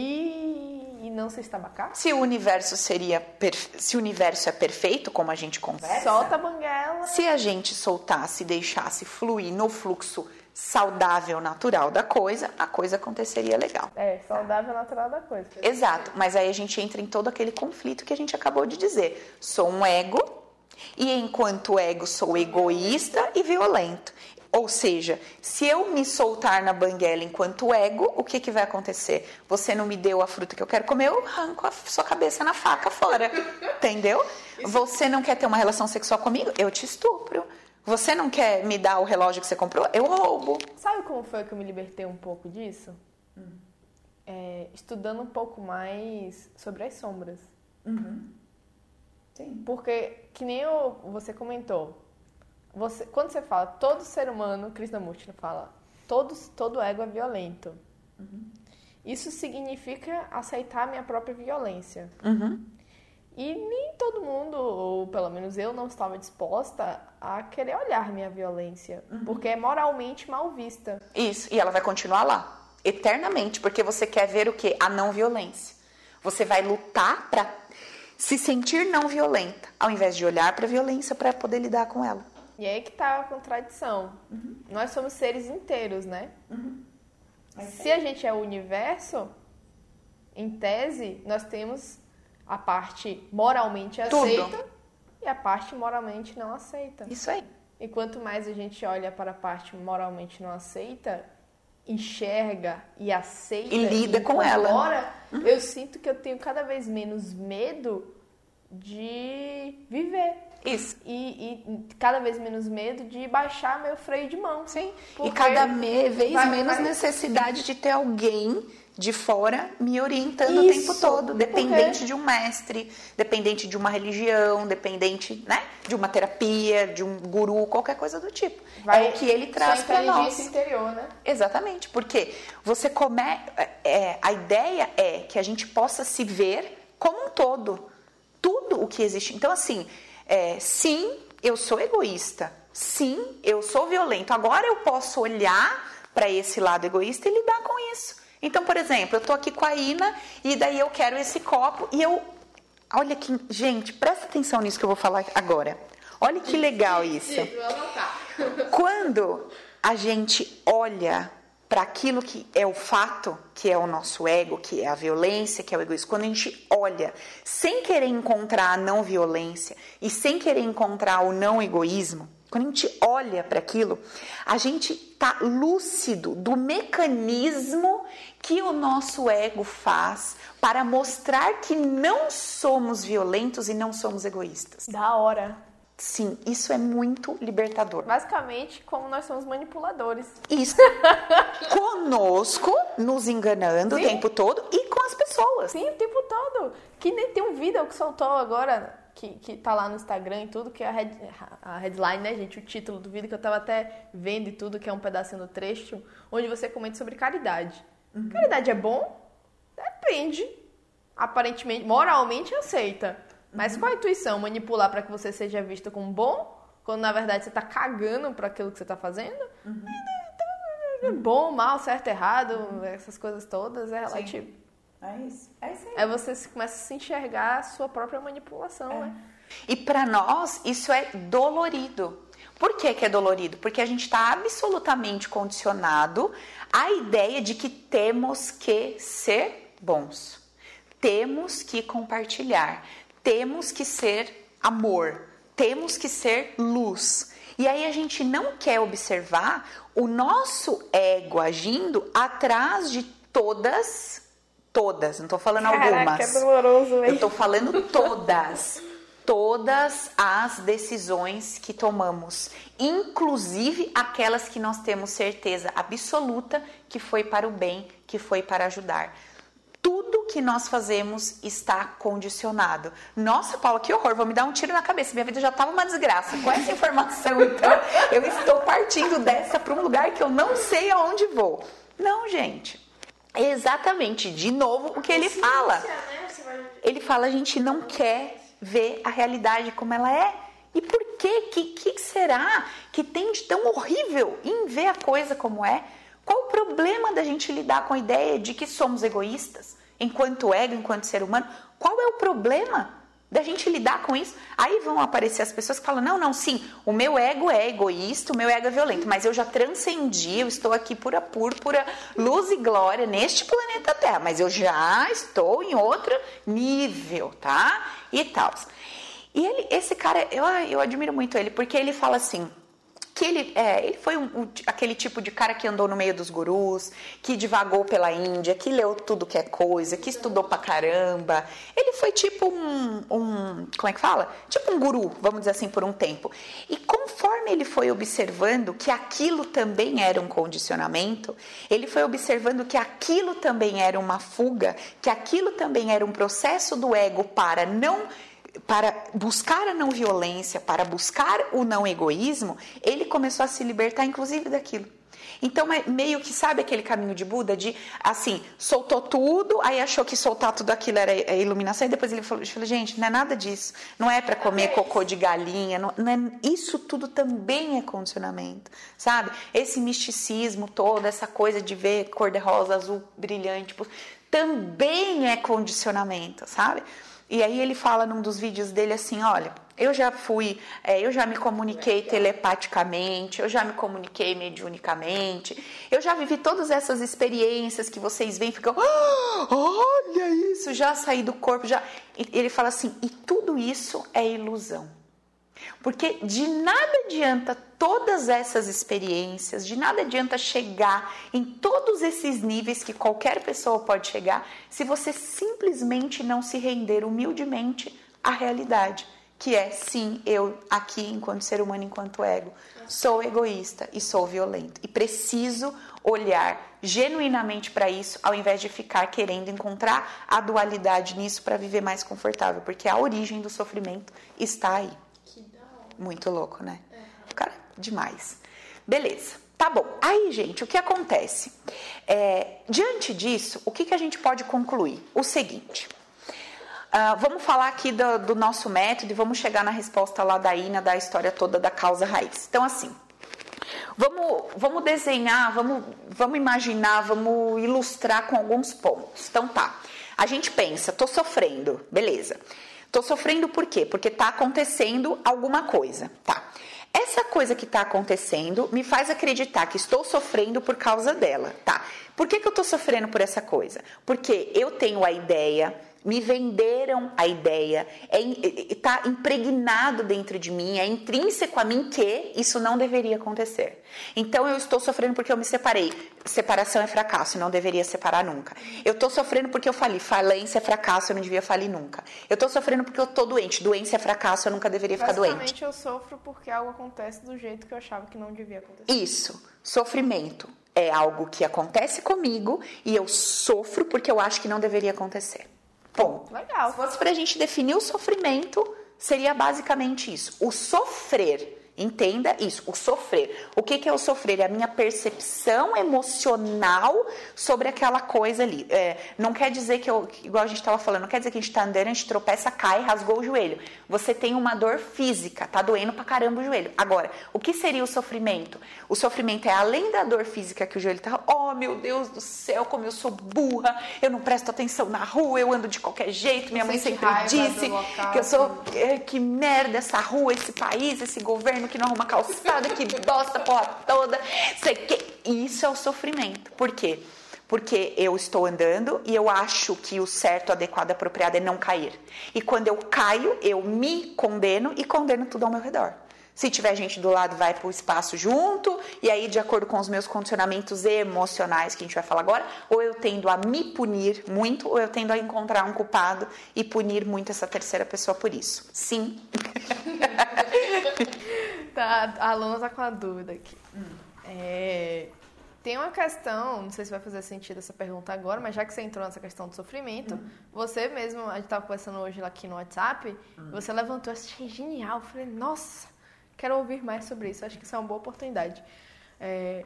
e não se estabacar? Se o universo seria se o universo é perfeito, como a gente conversa. Solta a banguela. Se a gente soltasse e deixasse fluir no fluxo saudável, natural da coisa, a coisa aconteceria legal. É, saudável, natural da coisa. Exato, mas aí a gente entra em todo aquele conflito que a gente acabou de dizer. Sou um ego e enquanto ego sou egoísta e violento. Ou seja, se eu me soltar na banguela enquanto ego, o que, que vai acontecer? Você não me deu a fruta que eu quero comer, eu arranco a sua cabeça na faca fora. [laughs] Entendeu? Você não quer ter uma relação sexual comigo? Eu te estupro. Você não quer me dar o relógio que você comprou? Eu roubo. Sabe como foi que eu me libertei um pouco disso? Hum. É, estudando um pouco mais sobre as sombras. Uhum. Sim. Porque, que nem eu, você comentou, você, quando você fala todo ser humano, Krishnamurti fala, todo, todo ego é violento. Uhum. Isso significa aceitar a minha própria violência. Uhum. E nem todo mundo, ou pelo menos eu, não estava disposta a querer olhar minha violência, uhum. porque é moralmente mal vista. Isso, e ela vai continuar lá, eternamente, porque você quer ver o que? A não violência. Você vai lutar para se sentir não violenta, ao invés de olhar para a violência para poder lidar com ela. E aí que tá a contradição. Uhum. Nós somos seres inteiros, né? Uhum. Se a gente é o universo, em tese, nós temos a parte moralmente Tudo. aceita e a parte moralmente não aceita. Isso aí. E quanto mais a gente olha para a parte moralmente não aceita, enxerga e aceita E lida com ela. incorpora, eu sinto que eu tenho cada vez menos medo de viver. Isso. E, e cada vez menos medo de baixar meu freio de mão. Sim. E cada me- vez vai- menos vai- necessidade de ter alguém de fora me orientando Isso, o tempo todo, dependente de um mestre, dependente de uma religião, dependente, né, de uma terapia, de um guru, qualquer coisa do tipo. Vai- é o que ele traz para nós. interior, né? Exatamente, porque você come... é, a ideia é que a gente possa se ver como um todo, tudo o que existe. Então, assim, é, sim, eu sou egoísta, sim, eu sou violento. Agora eu posso olhar para esse lado egoísta e lidar com isso. Então, por exemplo, eu tô aqui com a Ina e daí eu quero esse copo e eu. Olha que. Gente, presta atenção nisso que eu vou falar agora. Olha que legal isso. [laughs] Quando a gente olha para aquilo que é o fato, que é o nosso ego, que é a violência, que é o egoísmo, quando a gente olha sem querer encontrar a não violência e sem querer encontrar o não egoísmo, quando a gente olha para aquilo, a gente tá lúcido do mecanismo que o nosso ego faz para mostrar que não somos violentos e não somos egoístas. Da hora. Sim, isso é muito libertador. Basicamente, como nós somos manipuladores. Isso [laughs] conosco, nos enganando Sim. o tempo todo e com as pessoas. Sim, o tempo todo. Que nem tem um vídeo que soltou agora, que, que tá lá no Instagram e tudo, que é a, head, a headline, né, gente? O título do vídeo que eu tava até vendo e tudo, que é um pedacinho do trecho, onde você comenta sobre caridade. Caridade é bom? Depende. Aparentemente, moralmente aceita. Mas qual a intuição? Manipular para que você seja visto como bom? Quando na verdade você tá cagando para aquilo que você tá fazendo? É Bom, mal, certo, errado, essas coisas todas é relativo. É isso. É isso aí. Aí você se- começa a se enxergar a sua própria manipulação, né? E para nós isso é dolorido. Por que, que é dolorido? Porque a gente está absolutamente condicionado à ideia de que temos que ser bons, temos que compartilhar, temos que ser amor, temos que ser luz. E aí a gente não quer observar o nosso ego agindo atrás de todas, todas, não estou falando algumas. é doloroso, Eu estou falando todas. Todas as decisões que tomamos, inclusive aquelas que nós temos certeza absoluta que foi para o bem, que foi para ajudar. Tudo que nós fazemos está condicionado. Nossa, Paula, que horror, vou me dar um tiro na cabeça. Minha vida já estava uma desgraça. Com essa informação, [laughs] então, eu estou partindo dessa para um lugar que eu não sei aonde vou. Não, gente. É exatamente, de novo, o que ele fala. Ele fala, a gente não quer ver a realidade como ela é. E por quê? Que, que será que tem de tão horrível em ver a coisa como é? Qual o problema da gente lidar com a ideia de que somos egoístas, enquanto ego, enquanto ser humano? Qual é o problema da gente lidar com isso? Aí vão aparecer as pessoas que falam: não, não, sim, o meu ego é egoísta, o meu ego é violento, mas eu já transcendi, eu estou aqui pura púrpura, luz e glória neste planeta Terra, mas eu já estou em outro nível, tá? E tal. E ele, esse cara, eu, eu admiro muito ele, porque ele fala assim que ele, é, ele foi um, um, aquele tipo de cara que andou no meio dos gurus, que divagou pela Índia, que leu tudo que é coisa, que estudou pra caramba. Ele foi tipo um, um, como é que fala? Tipo um guru, vamos dizer assim, por um tempo. E conforme ele foi observando que aquilo também era um condicionamento, ele foi observando que aquilo também era uma fuga, que aquilo também era um processo do ego para não para buscar a não violência, para buscar o não egoísmo, ele começou a se libertar, inclusive, daquilo. Então, é meio que sabe aquele caminho de Buda de assim, soltou tudo, aí achou que soltar tudo aquilo era iluminação, e depois ele falou, gente, não é nada disso, não é para comer cocô de galinha, não, não é, isso tudo também é condicionamento, sabe? Esse misticismo todo, essa coisa de ver cor de rosa, azul brilhante, também é condicionamento, sabe? E aí ele fala num dos vídeos dele assim, olha, eu já fui, é, eu já me comuniquei telepaticamente, eu já me comuniquei mediunicamente, eu já vivi todas essas experiências que vocês veem e ficam, ah, olha isso, já saí do corpo, já. Ele fala assim, e tudo isso é ilusão. Porque de nada adianta todas essas experiências, de nada adianta chegar em todos esses níveis que qualquer pessoa pode chegar, se você simplesmente não se render humildemente à realidade que é sim, eu aqui, enquanto ser humano, enquanto ego, sou egoísta e sou violento. E preciso olhar genuinamente para isso, ao invés de ficar querendo encontrar a dualidade nisso para viver mais confortável, porque a origem do sofrimento está aí. Muito louco, né? Cara, demais. Beleza. Tá bom. Aí, gente, o que acontece? É, diante disso, o que, que a gente pode concluir? O seguinte. Uh, vamos falar aqui do, do, nosso método e vamos chegar na resposta lá da Ina, da história toda da causa raiz. Então, assim, vamos, vamos desenhar, vamos, vamos imaginar, vamos ilustrar com alguns pontos. Então, tá. A gente pensa, tô sofrendo, beleza. Tô sofrendo por quê? Porque tá acontecendo alguma coisa, tá? Essa coisa que está acontecendo me faz acreditar que estou sofrendo por causa dela, tá? Por que, que eu estou sofrendo por essa coisa? Porque eu tenho a ideia me venderam a ideia, está é, impregnado dentro de mim, é intrínseco a mim que isso não deveria acontecer. Então eu estou sofrendo porque eu me separei. Separação é fracasso, não deveria separar nunca. Eu estou sofrendo porque eu falei, falência é fracasso, eu não devia falir nunca. Eu estou sofrendo porque eu estou doente, doença é fracasso, eu nunca deveria ficar doente. Basicamente eu sofro porque algo acontece do jeito que eu achava que não devia acontecer. Isso, sofrimento é algo que acontece comigo e eu sofro porque eu acho que não deveria acontecer. Ponto. Legal. Se fosse para a gente definir o sofrimento, seria basicamente isso. O sofrer Entenda isso, o sofrer. O que, que é o sofrer? É a minha percepção emocional sobre aquela coisa ali. É, não quer dizer que eu, igual a gente estava falando, não quer dizer que a gente está andando, a gente tropeça, cai, rasgou o joelho. Você tem uma dor física, tá doendo pra caramba o joelho. Agora, o que seria o sofrimento? O sofrimento é além da dor física que o joelho tá, oh meu Deus do céu, como eu sou burra, eu não presto atenção na rua, eu ando de qualquer jeito, minha mãe sempre disse que eu sou, que merda essa rua, esse país, esse governo que não arruma calçada, que bosta, porra toda, sei que. Isso é o sofrimento. Por quê? Porque eu estou andando e eu acho que o certo, adequado, apropriado é não cair. E quando eu caio, eu me condeno e condeno tudo ao meu redor. Se tiver gente do lado, vai para o espaço junto, e aí, de acordo com os meus condicionamentos emocionais, que a gente vai falar agora, ou eu tendo a me punir muito, ou eu tendo a encontrar um culpado e punir muito essa terceira pessoa por isso. Sim. [laughs] tá, a Luna tá com a dúvida aqui. Hum. É, tem uma questão, não sei se vai fazer sentido essa pergunta agora, mas já que você entrou nessa questão do sofrimento, hum. você mesmo, a gente estava conversando hoje aqui no WhatsApp, hum. você levantou, achei genial. Eu falei, nossa, quero ouvir mais sobre isso, acho que isso é uma boa oportunidade. É,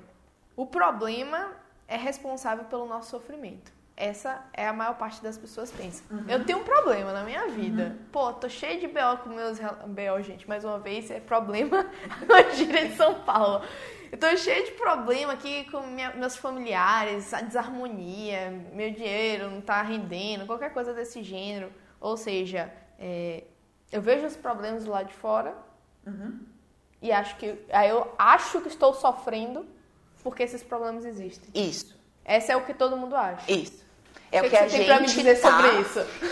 o problema é responsável pelo nosso sofrimento. Essa é a maior parte das pessoas pensa. Uhum. Eu tenho um problema na minha vida. Uhum. Pô, tô cheio de BO com meus BO, gente, mais uma vez, é problema [laughs] na gíria de São Paulo. Eu tô cheio de problema aqui com minha, meus familiares, a desarmonia, meu dinheiro não tá rendendo, qualquer coisa desse gênero. Ou seja, é, eu vejo os problemas lado de fora uhum. e acho que aí eu acho que estou sofrendo porque esses problemas existem. Isso. Essa é o que todo mundo acha. Isso. É o que, que, a gente tá,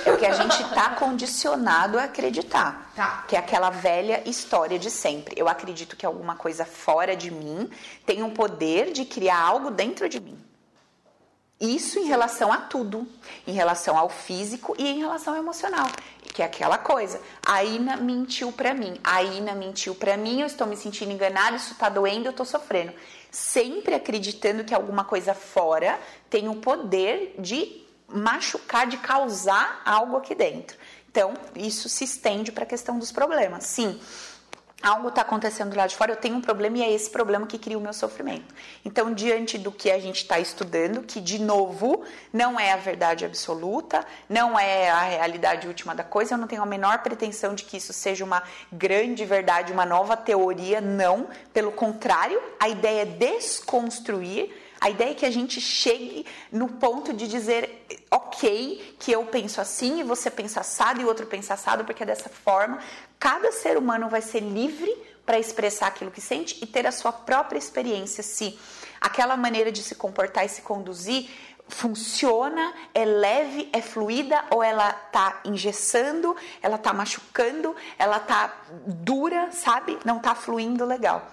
É o que a gente está condicionado a acreditar. Tá. Que é aquela velha história de sempre. Eu acredito que alguma coisa fora de mim tem um poder de criar algo dentro de mim. Isso em relação a tudo, em relação ao físico e em relação ao emocional, que é aquela coisa. A Ina mentiu para mim, a Ina mentiu para mim, eu estou me sentindo enganada, isso tá doendo, eu tô sofrendo. Sempre acreditando que alguma coisa fora tem o poder de machucar, de causar algo aqui dentro. Então, isso se estende para a questão dos problemas. Sim, algo está acontecendo lá de fora, eu tenho um problema e é esse problema que cria o meu sofrimento. Então, diante do que a gente está estudando, que de novo não é a verdade absoluta, não é a realidade última da coisa, eu não tenho a menor pretensão de que isso seja uma grande verdade, uma nova teoria, não. Pelo contrário, a ideia é desconstruir A ideia é que a gente chegue no ponto de dizer, ok, que eu penso assim e você pensa assado e o outro pensa assado, porque dessa forma cada ser humano vai ser livre para expressar aquilo que sente e ter a sua própria experiência, se aquela maneira de se comportar e se conduzir funciona, é leve, é fluida ou ela tá engessando, ela tá machucando, ela tá dura, sabe? Não tá fluindo legal.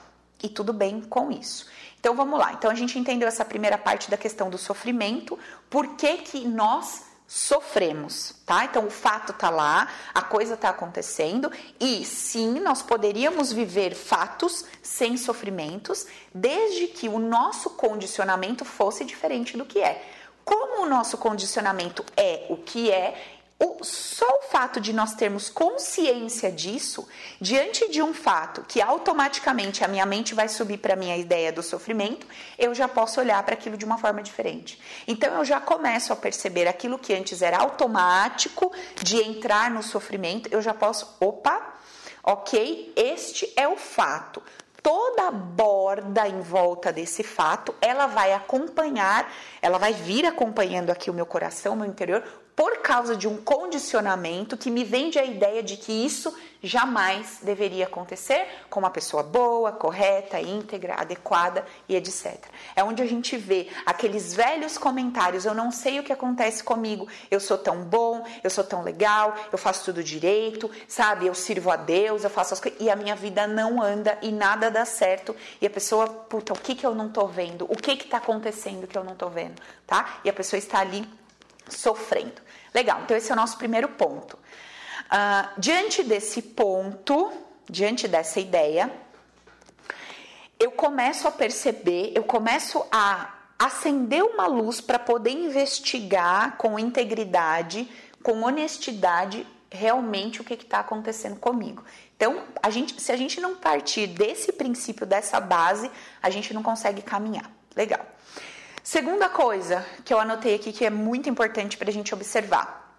E tudo bem com isso. Então vamos lá. Então a gente entendeu essa primeira parte da questão do sofrimento, por que que nós sofremos, tá? Então o fato tá lá, a coisa tá acontecendo e sim, nós poderíamos viver fatos sem sofrimentos, desde que o nosso condicionamento fosse diferente do que é. Como o nosso condicionamento é o que é, o, só o fato de nós termos consciência disso, diante de um fato que automaticamente a minha mente vai subir para a minha ideia do sofrimento, eu já posso olhar para aquilo de uma forma diferente. Então eu já começo a perceber aquilo que antes era automático de entrar no sofrimento, eu já posso, opa, ok, este é o fato toda a borda em volta desse fato, ela vai acompanhar, ela vai vir acompanhando aqui o meu coração, o meu interior, por causa de um condicionamento que me vende a ideia de que isso jamais deveria acontecer com uma pessoa boa, correta, íntegra, adequada e etc. É onde a gente vê aqueles velhos comentários: eu não sei o que acontece comigo, eu sou tão bom, eu sou tão legal, eu faço tudo direito, sabe? Eu sirvo a Deus, eu faço as coisas e a minha vida não anda e nada dá certo. E a pessoa, puta, o que que eu não tô vendo? O que que tá acontecendo que eu não tô vendo, tá? E a pessoa está ali sofrendo. Legal, então esse é o nosso primeiro ponto. Uh, diante desse ponto, diante dessa ideia, eu começo a perceber, eu começo a acender uma luz para poder investigar com integridade, com honestidade, realmente o que está acontecendo comigo. Então, a gente, se a gente não partir desse princípio, dessa base, a gente não consegue caminhar. Legal. Segunda coisa que eu anotei aqui que é muito importante para a gente observar.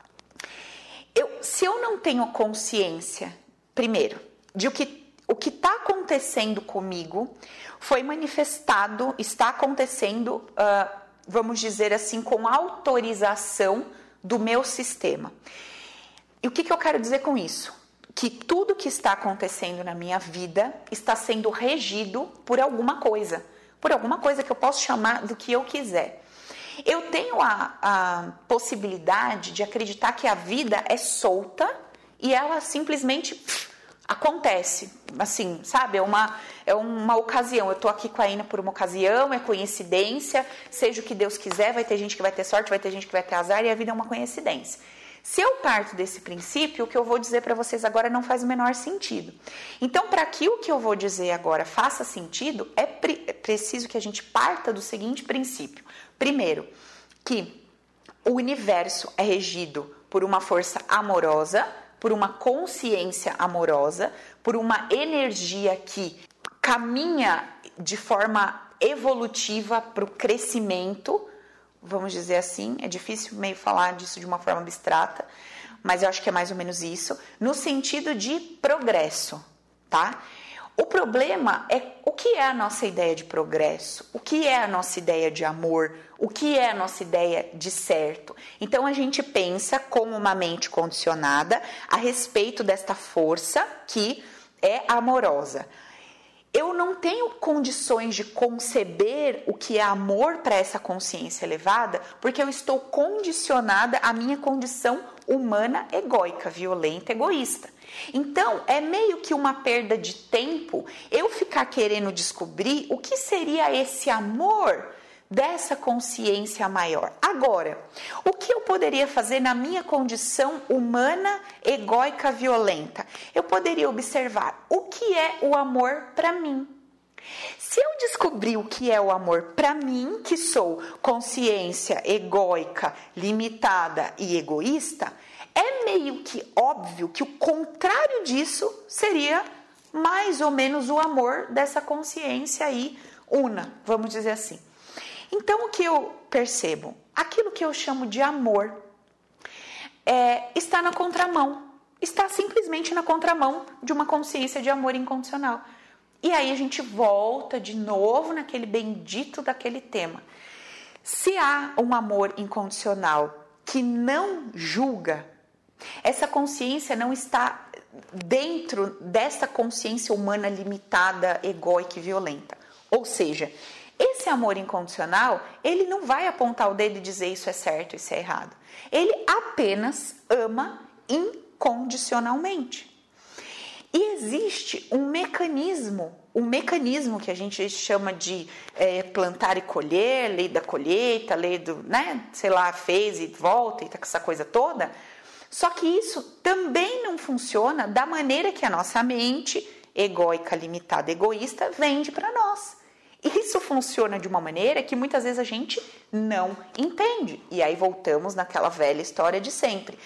Eu, se eu não tenho consciência, primeiro, de o que o que está acontecendo comigo foi manifestado, está acontecendo, uh, vamos dizer assim, com autorização do meu sistema. E o que, que eu quero dizer com isso? Que tudo que está acontecendo na minha vida está sendo regido por alguma coisa por alguma coisa que eu posso chamar do que eu quiser. Eu tenho a, a possibilidade de acreditar que a vida é solta e ela simplesmente pff, acontece, assim, sabe? É uma, é uma ocasião. Eu tô aqui com a Ina por uma ocasião, é coincidência, seja o que Deus quiser, vai ter gente que vai ter sorte, vai ter gente que vai ter azar e a vida é uma coincidência. Se eu parto desse princípio, o que eu vou dizer para vocês agora não faz o menor sentido. Então, para que o que eu vou dizer agora faça sentido, é, pre é preciso que a gente parta do seguinte princípio. Primeiro, que o universo é regido por uma força amorosa, por uma consciência amorosa, por uma energia que caminha de forma evolutiva para o crescimento vamos dizer assim. É difícil meio falar disso de uma forma abstrata, mas eu acho que é mais ou menos isso, no sentido de progresso, tá? O problema é o que é a nossa ideia de progresso, o que é a nossa ideia de amor, o que é a nossa ideia de certo. Então a gente pensa como uma mente condicionada a respeito desta força que é amorosa eu não tenho condições de conceber o que é amor para essa consciência elevada, porque eu estou condicionada à minha condição humana egóica, violenta, egoísta. Então, é meio que uma perda de tempo eu ficar querendo descobrir o que seria esse amor dessa consciência maior. Agora, o que eu poderia fazer na minha condição humana, egóica, violenta? Eu poderia observar o que é o amor para mim. Se eu descobrir o que é o amor para mim, que sou consciência egóica, limitada e egoísta, é meio que óbvio que o contrário disso seria mais ou menos o amor dessa consciência aí una, vamos dizer assim. Então, o que eu percebo? Aquilo que eu chamo de amor é, está na contramão, está simplesmente na contramão de uma consciência de amor incondicional. E aí a gente volta de novo naquele bendito daquele tema. Se há um amor incondicional que não julga, essa consciência não está dentro dessa consciência humana limitada, egóica e violenta. Ou seja, esse amor incondicional, ele não vai apontar o dedo e dizer isso é certo, isso é errado. Ele apenas ama incondicionalmente. E existe um mecanismo, um mecanismo que a gente chama de é, plantar e colher, lei da colheita, lei do, né, sei lá, fez e volta e tá essa coisa toda. Só que isso também não funciona da maneira que a nossa mente egóica, limitada, egoísta vende para nós. Isso funciona de uma maneira que muitas vezes a gente não entende. E aí voltamos naquela velha história de sempre.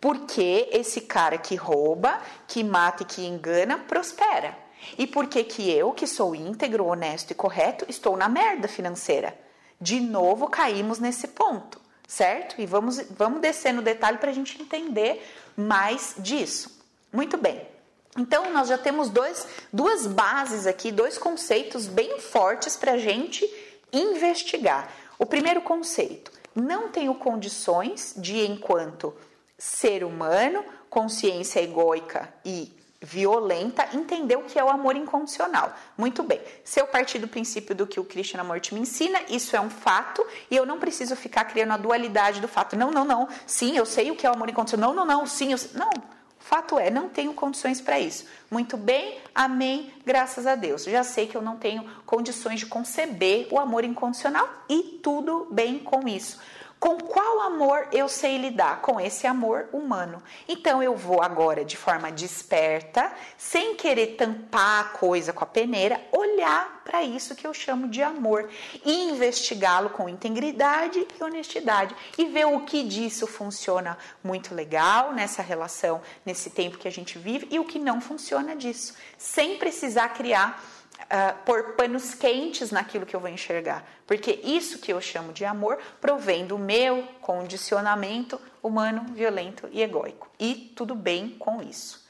Porque esse cara que rouba, que mata e que engana prospera? E por que que eu, que sou íntegro, honesto e correto, estou na merda financeira? De novo caímos nesse ponto, certo? E vamos, vamos descer no detalhe para a gente entender mais disso. Muito bem. Então, nós já temos dois, duas bases aqui, dois conceitos bem fortes para a gente investigar. O primeiro conceito: não tenho condições de, enquanto ser humano, consciência egóica e violenta, entender o que é o amor incondicional. Muito bem. Se eu partir do princípio do que o Krishnamurti me ensina, isso é um fato e eu não preciso ficar criando a dualidade do fato. Não, não, não. Sim, eu sei o que é o amor incondicional. Não, não, não. Sim, eu não. Fato é, não tenho condições para isso. Muito bem, amém, graças a Deus. Já sei que eu não tenho condições de conceber o amor incondicional e tudo bem com isso. Com qual amor eu sei lidar? Com esse amor humano. Então eu vou agora, de forma desperta, sem querer tampar a coisa com a peneira, olhar para isso que eu chamo de amor e investigá-lo com integridade e honestidade e ver o que disso funciona muito legal nessa relação, nesse tempo que a gente vive e o que não funciona disso, sem precisar criar uh, pôr panos quentes naquilo que eu vou enxergar. Porque isso que eu chamo de amor provém do meu condicionamento humano, violento e egóico. E tudo bem com isso.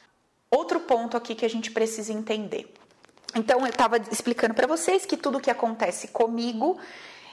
Outro ponto aqui que a gente precisa entender. Então, eu estava explicando para vocês que tudo que acontece comigo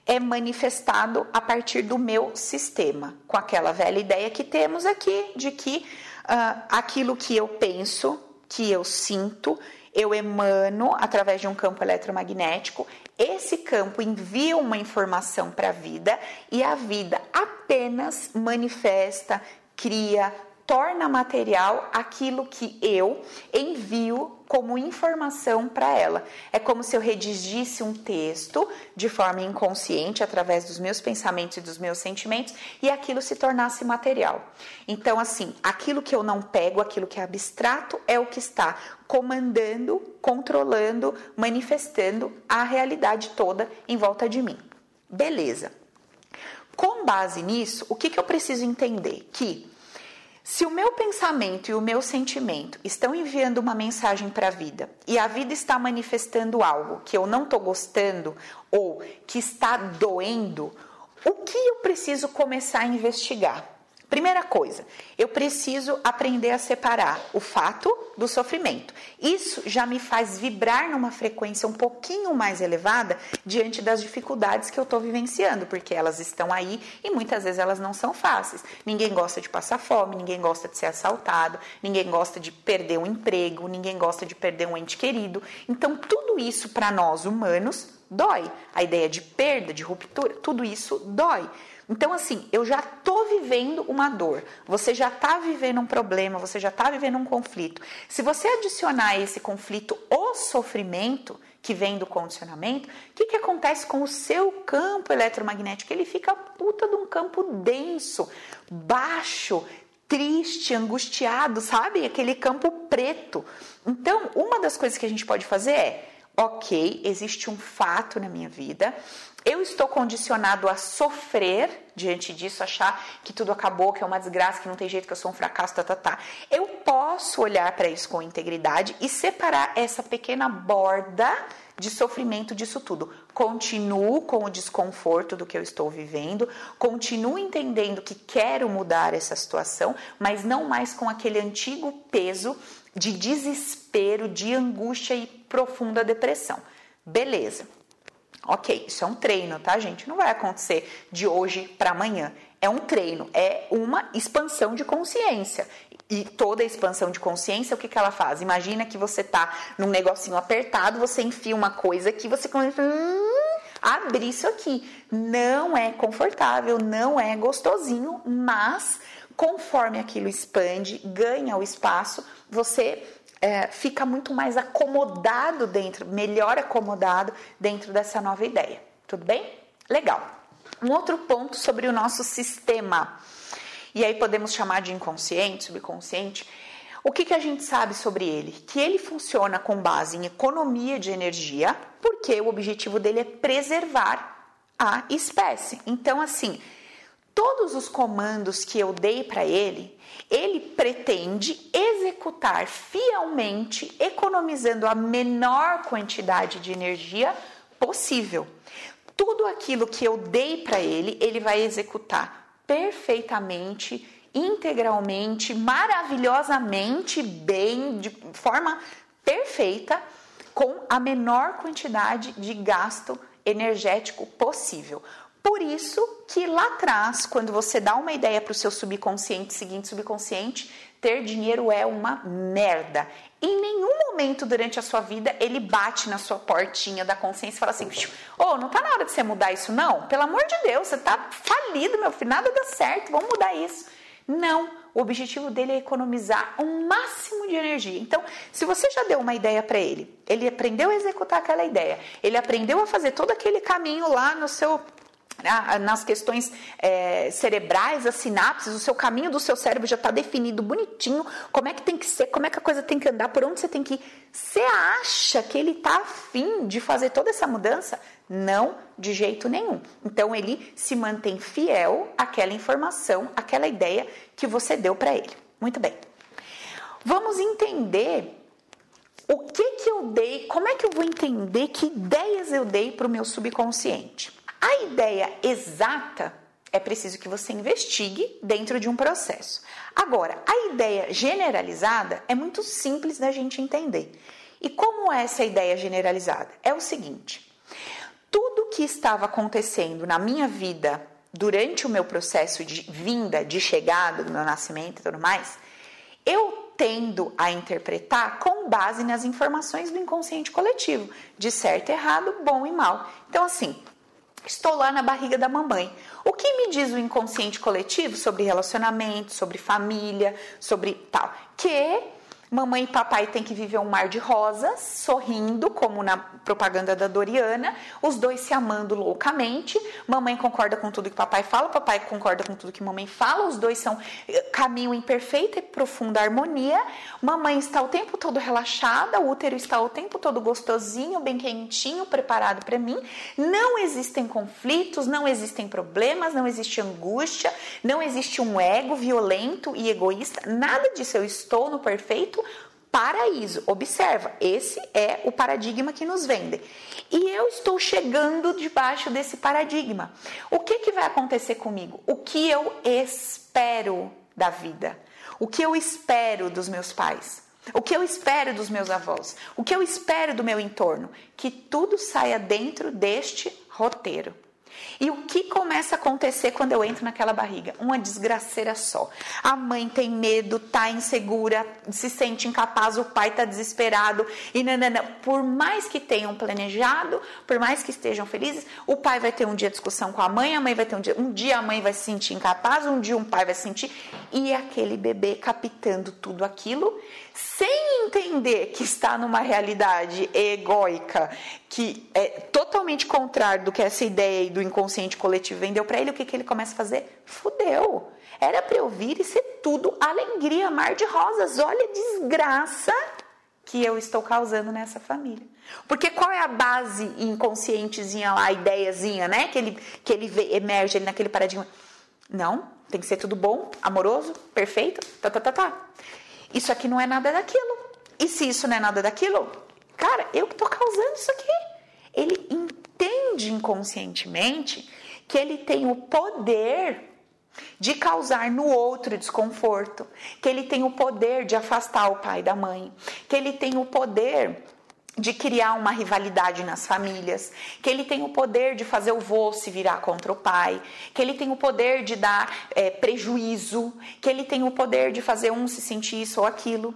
é manifestado a partir do meu sistema, com aquela velha ideia que temos aqui de que uh, aquilo que eu penso, que eu sinto, eu emano através de um campo eletromagnético. Esse campo envia uma informação para a vida e a vida apenas manifesta, cria, torna material aquilo que eu envio como informação para ela. É como se eu redigisse um texto de forma inconsciente através dos meus pensamentos e dos meus sentimentos e aquilo se tornasse material. Então, assim, aquilo que eu não pego, aquilo que é abstrato, é o que está comandando, controlando, manifestando a realidade toda em volta de mim. Beleza. Com base nisso, o que, que eu preciso entender? Que se o meu pensamento e o meu sentimento estão enviando uma mensagem para a vida e a vida está manifestando algo que eu não estou gostando ou que está doendo, o que eu preciso começar a investigar? Primeira coisa, eu preciso aprender a separar o fato do sofrimento. Isso já me faz vibrar numa frequência um pouquinho mais elevada diante das dificuldades que eu estou vivenciando, porque elas estão aí e muitas vezes elas não são fáceis. Ninguém gosta de passar fome, ninguém gosta de ser assaltado, ninguém gosta de perder um emprego, ninguém gosta de perder um ente querido. Então, tudo isso para nós humanos dói. A ideia de perda, de ruptura, tudo isso dói. Então, assim, eu já estou vivendo uma dor, você já está vivendo um problema, você já está vivendo um conflito. Se você adicionar a esse conflito o sofrimento que vem do condicionamento, o que, que acontece com o seu campo eletromagnético? Ele fica puta de um campo denso, baixo, triste, angustiado, sabe? Aquele campo preto. Então, uma das coisas que a gente pode fazer é ok, existe um fato na minha vida, eu estou condicionado a sofrer diante disso, achar que tudo acabou, que é uma desgraça, que não tem jeito, que eu sou um fracasso, tá, tá, tá. Eu posso olhar para isso com integridade e separar essa pequena borda de sofrimento disso tudo. Continuo com o desconforto do que eu estou vivendo, continuo entendendo que quero mudar essa situação, mas não mais com aquele antigo peso de desespero, de angústia e profunda depressão. Beleza. Ok, isso é um treino, tá, gente? Não vai acontecer de hoje para amanhã. É um treino, é uma expansão de consciência. E toda expansão de consciência, o que, que ela faz? Imagina que você tá num negocinho apertado, você enfia uma coisa que você começa. Hum, abrir isso aqui. Não é confortável, não é gostosinho, mas conforme aquilo expande, ganha o espaço, você é, fica muito mais acomodado dentro, melhor acomodado dentro dessa nova ideia. Tudo bem? Legal. Um outro ponto sobre o nosso sistema e aí podemos chamar de inconsciente, subconsciente. O que, que a gente sabe sobre ele? Que ele funciona com base em economia de energia, porque o objetivo dele é preservar a espécie. Então, assim, todos os comandos que eu dei para ele, ele pretende executar fielmente, economizando a menor quantidade de energia possível. Tudo aquilo que eu dei para ele, ele vai executar perfeitamente, integralmente, maravilhosamente bem, de forma perfeita, com a menor quantidade de gasto energético possível. Por isso que lá atrás, quando você dá uma ideia para o seu subconsciente, seguinte subconsciente, ter dinheiro é uma merda. Em nenhum momento durante a sua vida ele bate na sua portinha da consciência e fala assim: Ô, oh, não tá na hora de você mudar isso, não? Pelo amor de Deus, você tá falido, meu filho, nada dá certo, vamos mudar isso. Não, o objetivo dele é economizar o um máximo de energia. Então, se você já deu uma ideia para ele, ele aprendeu a executar aquela ideia, ele aprendeu a fazer todo aquele caminho lá no seu nas questões é, cerebrais, as sinapses, o seu caminho do seu cérebro já está definido bonitinho, como é que tem que ser, como é que a coisa tem que andar, por onde você tem que ir. Você acha que ele está afim de fazer toda essa mudança? Não, de jeito nenhum. Então ele se mantém fiel àquela informação, àquela ideia que você deu para ele. Muito bem. Vamos entender o que que eu dei, como é que eu vou entender que ideias eu dei para o meu subconsciente. A ideia exata é preciso que você investigue dentro de um processo. Agora, a ideia generalizada é muito simples da gente entender. E como é essa ideia generalizada? É o seguinte: tudo que estava acontecendo na minha vida durante o meu processo de vinda, de chegada, do meu nascimento e tudo mais, eu tendo a interpretar com base nas informações do inconsciente coletivo, de certo errado, bom e mal. Então, assim, Estou lá na barriga da mamãe. O que me diz o inconsciente coletivo sobre relacionamento, sobre família, sobre tal? Que Mamãe e papai têm que viver um mar de rosas, sorrindo, como na propaganda da Doriana, os dois se amando loucamente. Mamãe concorda com tudo que papai fala, papai concorda com tudo que mamãe fala, os dois são eh, caminho em perfeita e profunda harmonia. Mamãe está o tempo todo relaxada, o útero está o tempo todo gostosinho, bem quentinho, preparado para mim. Não existem conflitos, não existem problemas, não existe angústia, não existe um ego violento e egoísta, nada disso. Eu estou no perfeito paraíso. Observa, esse é o paradigma que nos vendem. E eu estou chegando debaixo desse paradigma. O que, que vai acontecer comigo? O que eu espero da vida? O que eu espero dos meus pais? O que eu espero dos meus avós? O que eu espero do meu entorno? Que tudo saia dentro deste roteiro. E o que começa a acontecer quando eu entro naquela barriga? Uma desgraceira só. A mãe tem medo, tá insegura, se sente incapaz, o pai tá desesperado e nanana. Por mais que tenham planejado, por mais que estejam felizes, o pai vai ter um dia de discussão com a mãe, a mãe vai ter um dia, um dia a mãe vai se sentir incapaz, um dia um pai vai se sentir e aquele bebê captando tudo aquilo sem entender que está numa realidade egóica que é totalmente contrário do que essa ideia do inconsciente coletivo vendeu para ele, o que, que ele começa a fazer? Fudeu. Era para eu vir e ser tudo alegria, mar de rosas. Olha a desgraça que eu estou causando nessa família. Porque qual é a base inconscientezinha lá, a ideiazinha, né? Que ele, que ele vê, emerge ali naquele paradigma. Não, tem que ser tudo bom, amoroso, perfeito, tá, tá, tá, tá. Isso aqui não é nada daquilo. E se isso não é nada daquilo, cara, eu que estou causando isso aqui. Ele entende inconscientemente que ele tem o poder de causar no outro desconforto, que ele tem o poder de afastar o pai da mãe, que ele tem o poder de criar uma rivalidade nas famílias, que ele tem o poder de fazer o vô se virar contra o pai, que ele tem o poder de dar é, prejuízo, que ele tem o poder de fazer um se sentir isso ou aquilo.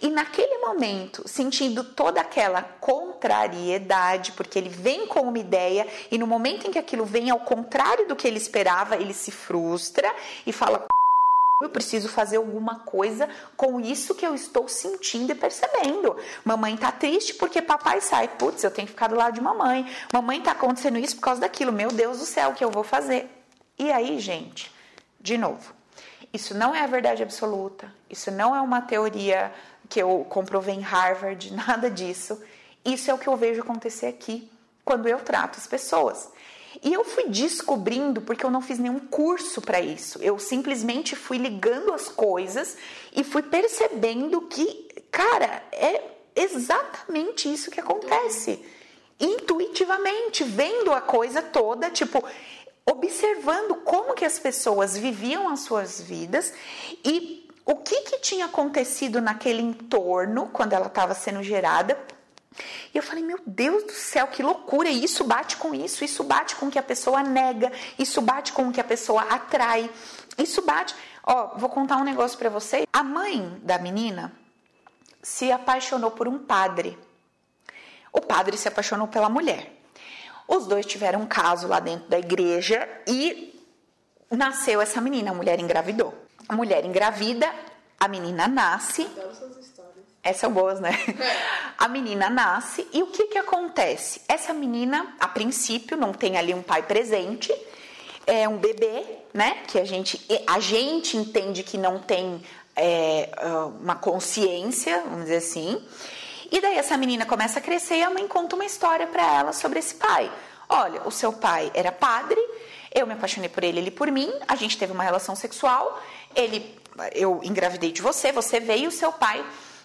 E naquele momento, sentindo toda aquela contrariedade, porque ele vem com uma ideia e no momento em que aquilo vem ao contrário do que ele esperava, ele se frustra e fala: eu preciso fazer alguma coisa com isso que eu estou sentindo e percebendo. Mamãe tá triste porque papai sai. Putz, eu tenho que ficar do lado de mamãe. Mamãe tá acontecendo isso por causa daquilo. Meu Deus do céu, o que eu vou fazer? E aí, gente, de novo, isso não é a verdade absoluta. Isso não é uma teoria que eu comprovei em Harvard, [laughs] nada disso. Isso é o que eu vejo acontecer aqui quando eu trato as pessoas. E eu fui descobrindo porque eu não fiz nenhum curso para isso. Eu simplesmente fui ligando as coisas e fui percebendo que, cara, é exatamente isso que acontece. Intuitivamente, vendo a coisa toda, tipo, observando como que as pessoas viviam as suas vidas e o que que tinha acontecido naquele entorno quando ela estava sendo gerada e eu falei, meu Deus do céu, que loucura! E isso bate com isso, isso bate com o que a pessoa nega, isso bate com o que a pessoa atrai, isso bate. Ó, vou contar um negócio para vocês. A mãe da menina se apaixonou por um padre. O padre se apaixonou pela mulher. Os dois tiveram um caso lá dentro da igreja e nasceu essa menina, a mulher engravidou. A mulher engravida, a menina nasce. Essas são boas, né? [laughs] A menina nasce e o que que acontece? Essa menina, a princípio, não tem ali um pai presente, é um bebê, né? Que a gente, a gente entende que não tem é, ah, uma consciência, vamos dizer assim. E daí essa menina começa a crescer e a mãe conta uma história para ela sobre esse pai. Olha, o seu pai era padre, eu me apaixonei por ele, ele por mim, a gente teve uma relação sexual, ele, eu engravidei de você, você veio, o seu pai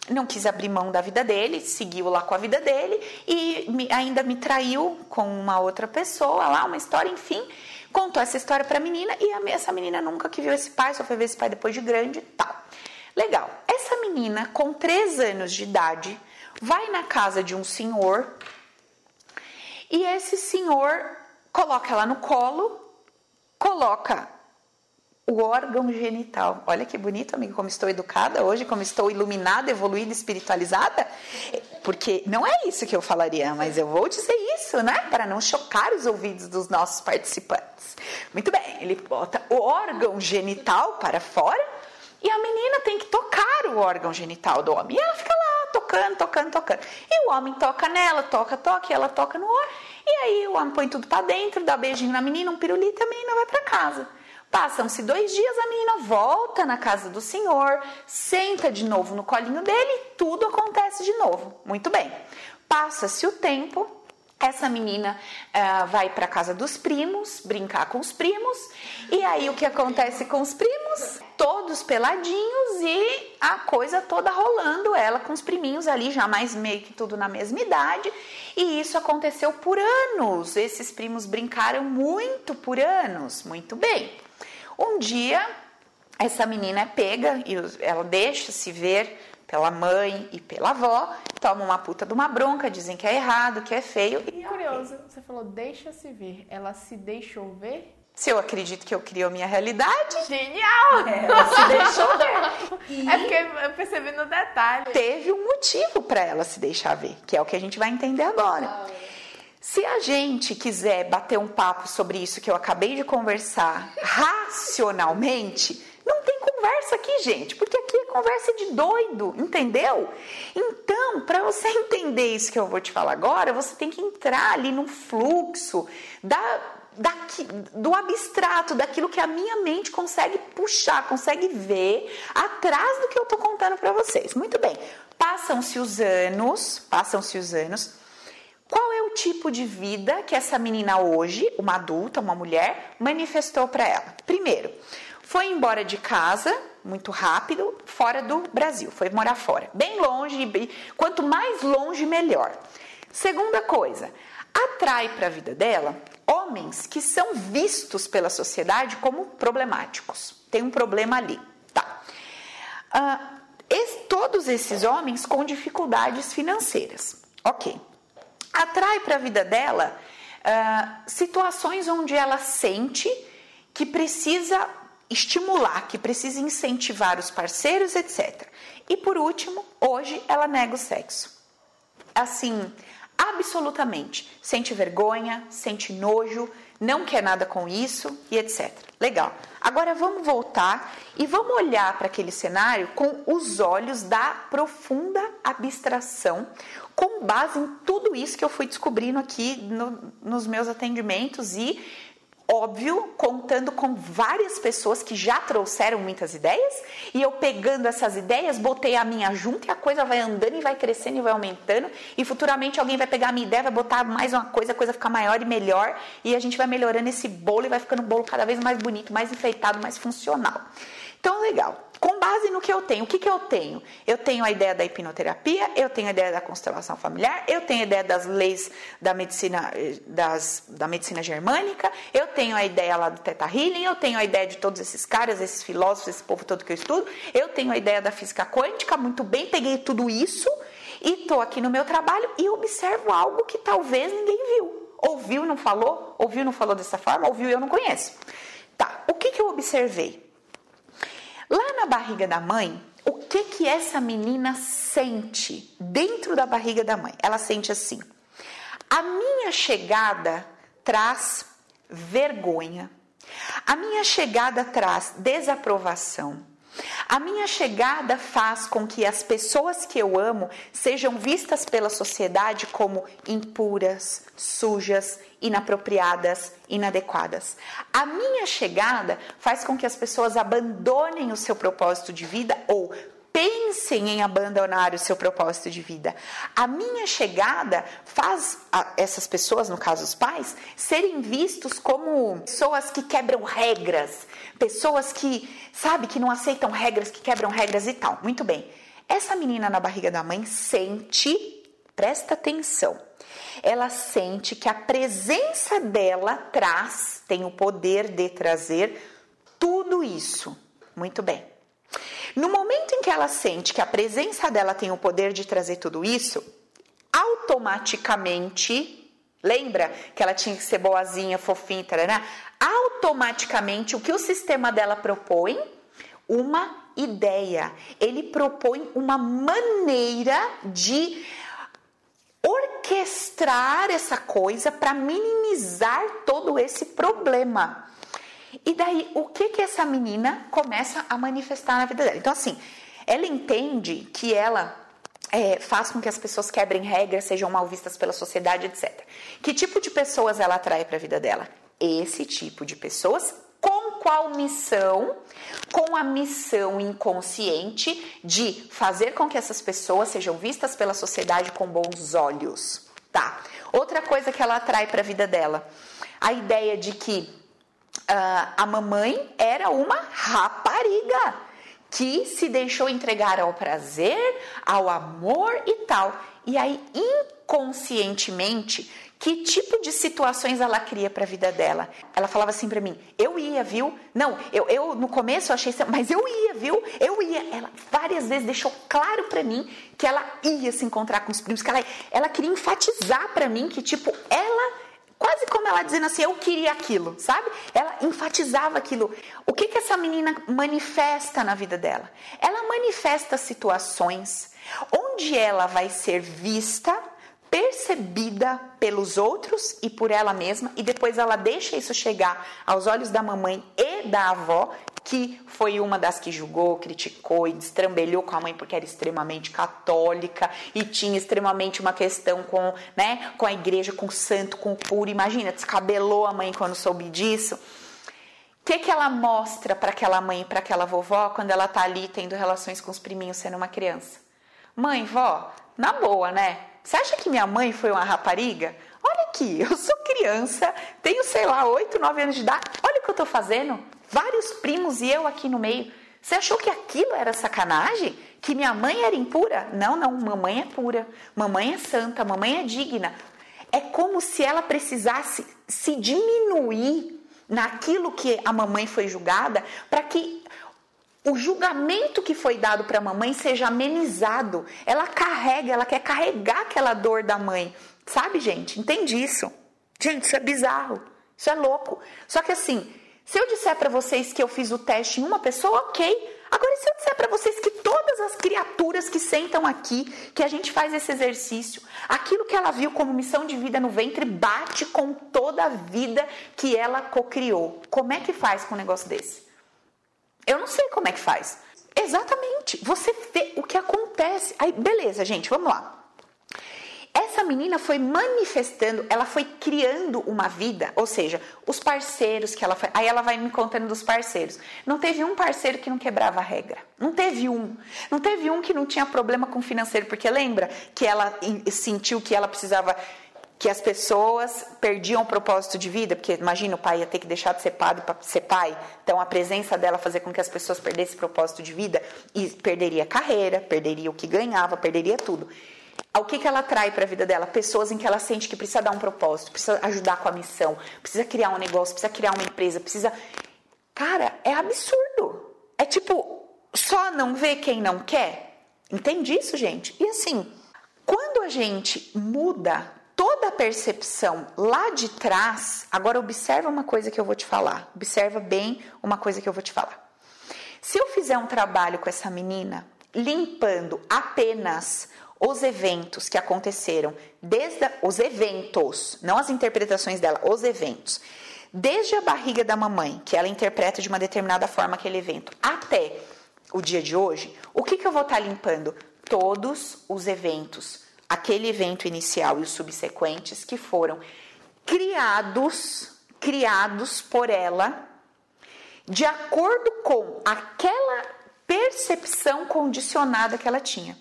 não quis abrir mão da vida dele, seguiu lá com a vida dele e me, ainda me traiu com uma outra pessoa lá, uma história, enfim. Contou essa história para a menina e a, essa menina nunca que viu esse pai, só foi ver esse pai depois de grande tal. Legal. Essa menina, com três anos de idade, vai na casa de um senhor e esse senhor coloca ela no colo, coloca o órgão genital. Olha que bonito, amigo, como estou educada hoje, como estou iluminada, evoluída, espiritualizada. Porque não é isso que eu falaria, mas eu vou dizer isso, né? Para não chocar os ouvidos dos nossos participantes. Muito bem, ele bota o órgão genital para fora e a menina tem que tocar o órgão genital do homem. E ela fica lá tocando, tocando, tocando. E o homem toca nela, toca, toca, e ela toca no órgão. E aí o homem põe tudo para dentro, dá beijinho na menina, um pirulito, e a menina vai para casa. Passam-se dois dias, a menina volta na casa do senhor, senta de novo no colinho dele e tudo acontece de novo. Muito bem. Passa-se o tempo, essa menina uh, vai para casa dos primos, brincar com os primos, e aí o que acontece com os primos? Todos peladinhos e a coisa toda rolando, ela com os priminhos ali, já mais meio que tudo na mesma idade, e isso aconteceu por anos. Esses primos brincaram muito por anos, muito bem. Um dia, essa menina é pega e ela deixa se ver pela mãe e pela avó, toma uma puta de uma bronca, dizem que é errado, que é feio. E curioso, você falou deixa-se ver, ela se deixou ver? Se eu acredito que eu crio a minha realidade. Genial! É, ela [laughs] se deixou ver. E é porque eu percebi no detalhe. Teve um motivo para ela se deixar ver, que é o que a gente vai entender agora. Ah, se a gente quiser bater um papo sobre isso que eu acabei de conversar racionalmente, não tem conversa aqui, gente, porque aqui é conversa de doido, entendeu? Então, para você [laughs] entender isso que eu vou te falar agora, você tem que entrar ali no fluxo da, do abstrato, daquilo que a minha mente consegue puxar, consegue ver atrás do que eu tô contando para vocês. Muito bem. Passam-se os anos, passam-se os anos. Qual é o tipo de vida que essa menina hoje, uma adulta, uma mulher, manifestou para ela? Primeiro, foi embora de casa muito rápido, fora do Brasil, foi morar fora, bem longe, quanto mais longe melhor. Segunda coisa, atrai para a vida dela homens que são vistos pela sociedade como problemáticos. Tem um problema ali, tá? Uh, todos esses homens com dificuldades financeiras, ok? Atrai para a vida dela uh, situações onde ela sente que precisa estimular, que precisa incentivar os parceiros, etc. E por último, hoje ela nega o sexo. Assim, absolutamente. Sente vergonha, sente nojo, não quer nada com isso e etc. Legal. Agora vamos voltar e vamos olhar para aquele cenário com os olhos da profunda abstração, com base em tudo isso que eu fui descobrindo aqui no, nos meus atendimentos e óbvio, contando com várias pessoas que já trouxeram muitas ideias, e eu pegando essas ideias, botei a minha junto e a coisa vai andando e vai crescendo e vai aumentando, e futuramente alguém vai pegar a minha ideia, vai botar mais uma coisa, a coisa ficar maior e melhor, e a gente vai melhorando esse bolo e vai ficando um bolo cada vez mais bonito, mais enfeitado, mais funcional. Então, legal. Com base no que eu tenho, o que, que eu tenho? Eu tenho a ideia da hipnoterapia, eu tenho a ideia da constelação familiar, eu tenho a ideia das leis da medicina, das, da medicina germânica, eu tenho a ideia lá do Teta Healing, eu tenho a ideia de todos esses caras, esses filósofos, esse povo todo que eu estudo, eu tenho a ideia da física quântica, muito bem, peguei tudo isso e estou aqui no meu trabalho e observo algo que talvez ninguém viu. Ouviu não falou, ouviu não falou dessa forma, ouviu eu não conheço. Tá, o que, que eu observei? Lá na barriga da mãe, o que que essa menina sente dentro da barriga da mãe? Ela sente assim: a minha chegada traz vergonha, a minha chegada traz desaprovação. A minha chegada faz com que as pessoas que eu amo sejam vistas pela sociedade como impuras, sujas, inapropriadas, inadequadas. A minha chegada faz com que as pessoas abandonem o seu propósito de vida ou pensem em abandonar o seu propósito de vida. A minha chegada faz essas pessoas, no caso os pais, serem vistos como pessoas que quebram regras, pessoas que, sabe, que não aceitam regras, que quebram regras e tal. Muito bem. Essa menina na barriga da mãe sente, presta atenção, ela sente que a presença dela traz, tem o poder de trazer tudo isso. Muito bem. No momento em que ela sente que a presença dela tem o poder de trazer tudo isso, automaticamente, lembra que ela tinha que ser boazinha, fofinha, tarará? Automaticamente, o que o sistema dela propõe? Uma ideia. Ele propõe uma maneira de orquestrar essa coisa para minimizar todo esse problema. E daí, o que que essa menina começa a manifestar na vida dela? Então, assim, ela entende que ela é, faz com que as pessoas quebrem regras, sejam mal vistas pela sociedade, etc. Que tipo de pessoas ela atrai para a vida dela? Esse tipo de pessoas com qual missão? Com a missão inconsciente de fazer com que essas pessoas sejam vistas pela sociedade com bons olhos. Tá. Outra coisa que ela atrai para a vida dela, a ideia de que uh, a mamãe era uma rapariga que se deixou entregar ao prazer, ao amor e tal. E aí, inconscientemente, que tipo de situações ela cria para a vida dela? Ela falava assim para mim: eu ia, viu? Não, eu, eu no começo eu achei, mas eu ia, viu? Eu ia. Ela várias vezes deixou claro para mim que ela ia se encontrar com os primos, que ela, ela queria enfatizar para mim que, tipo, ela Quase como ela dizendo assim, eu queria aquilo, sabe? Ela enfatizava aquilo. O que, que essa menina manifesta na vida dela? Ela manifesta situações onde ela vai ser vista, percebida pelos outros e por ela mesma, e depois ela deixa isso chegar aos olhos da mamãe e da avó, que foi uma das que julgou, criticou e destrambelhou com a mãe porque era extremamente católica e tinha extremamente uma questão com, né, com a igreja, com o santo, com o puro. Imagina, descabelou a mãe quando soube disso. O que, que ela mostra para aquela mãe, para aquela vovó, quando ela tá ali tendo relações com os priminhos sendo uma criança? Mãe, vó, na boa, né? Você acha que minha mãe foi uma rapariga? Olha aqui, eu sou criança, tenho, sei lá, 8, 9 anos de idade. Olha o que eu tô fazendo vários primos e eu aqui no meio. Você achou que aquilo era sacanagem? Que minha mãe era impura? Não, não, mamãe é pura, mamãe é santa, mamãe é digna. É como se ela precisasse se diminuir naquilo que a mamãe foi julgada para que o julgamento que foi dado para a mamãe seja amenizado. Ela carrega, ela quer carregar aquela dor da mãe. Sabe, gente? Entende isso? Gente, isso é bizarro. Isso é louco. Só que assim, se eu disser para vocês que eu fiz o teste em uma pessoa, ok. Agora, se eu disser para vocês que todas as criaturas que sentam aqui, que a gente faz esse exercício, aquilo que ela viu como missão de vida no ventre bate com toda a vida que ela cocriou. Como é que faz com um negócio desse? Eu não sei como é que faz. Exatamente. Você vê o que acontece. Aí, beleza, gente, vamos lá. Essa menina foi manifestando, ela foi criando uma vida, ou seja, os parceiros que ela foi. Aí ela vai me contando dos parceiros. Não teve um parceiro que não quebrava a regra. Não teve um. Não teve um que não tinha problema com financeiro, porque lembra que ela sentiu que ela precisava que as pessoas perdiam o propósito de vida, porque imagina o pai ia ter que deixar de ser padre para ser pai, então a presença dela fazia com que as pessoas perdessem o propósito de vida e perderia carreira, perderia o que ganhava, perderia tudo. O que, que ela atrai para a vida dela? Pessoas em que ela sente que precisa dar um propósito, precisa ajudar com a missão, precisa criar um negócio, precisa criar uma empresa, precisa. Cara, é absurdo. É tipo, só não vê quem não quer. Entende isso, gente? E assim, quando a gente muda toda a percepção lá de trás, agora observa uma coisa que eu vou te falar. Observa bem uma coisa que eu vou te falar. Se eu fizer um trabalho com essa menina, limpando apenas os eventos que aconteceram, desde a, os eventos, não as interpretações dela, os eventos, desde a barriga da mamãe, que ela interpreta de uma determinada forma aquele evento, até o dia de hoje, o que, que eu vou estar limpando? Todos os eventos, aquele evento inicial e os subsequentes que foram criados, criados por ela, de acordo com aquela percepção condicionada que ela tinha.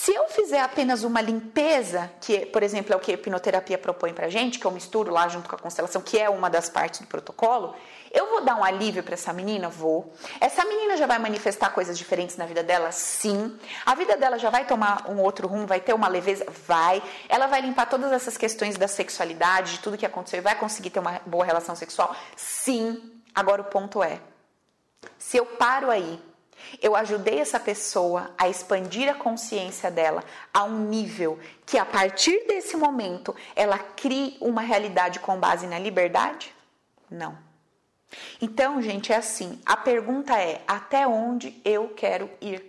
Se eu fizer apenas uma limpeza, que, por exemplo, é o que a hipnoterapia propõe pra gente, que eu misturo lá junto com a constelação, que é uma das partes do protocolo, eu vou dar um alívio para essa menina? Vou. Essa menina já vai manifestar coisas diferentes na vida dela? Sim. A vida dela já vai tomar um outro rumo, vai ter uma leveza? Vai. Ela vai limpar todas essas questões da sexualidade, de tudo que aconteceu e vai conseguir ter uma boa relação sexual? Sim. Agora o ponto é: se eu paro aí eu ajudei essa pessoa a expandir a consciência dela a um nível que a partir desse momento ela crie uma realidade com base na liberdade? Não. Então, gente, é assim, a pergunta é: até onde eu quero ir?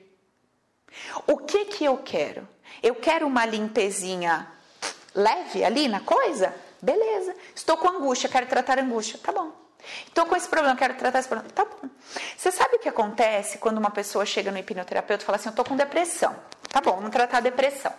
O que que eu quero? Eu quero uma limpezinha leve ali na coisa? Beleza. Estou com angústia, quero tratar angústia. Tá bom. Estou com esse problema, quero tratar esse problema. Tá bom. Você sabe o que acontece quando uma pessoa chega no hipnoterapeuta e fala assim: Eu estou com depressão. Tá bom, vamos tratar a depressão.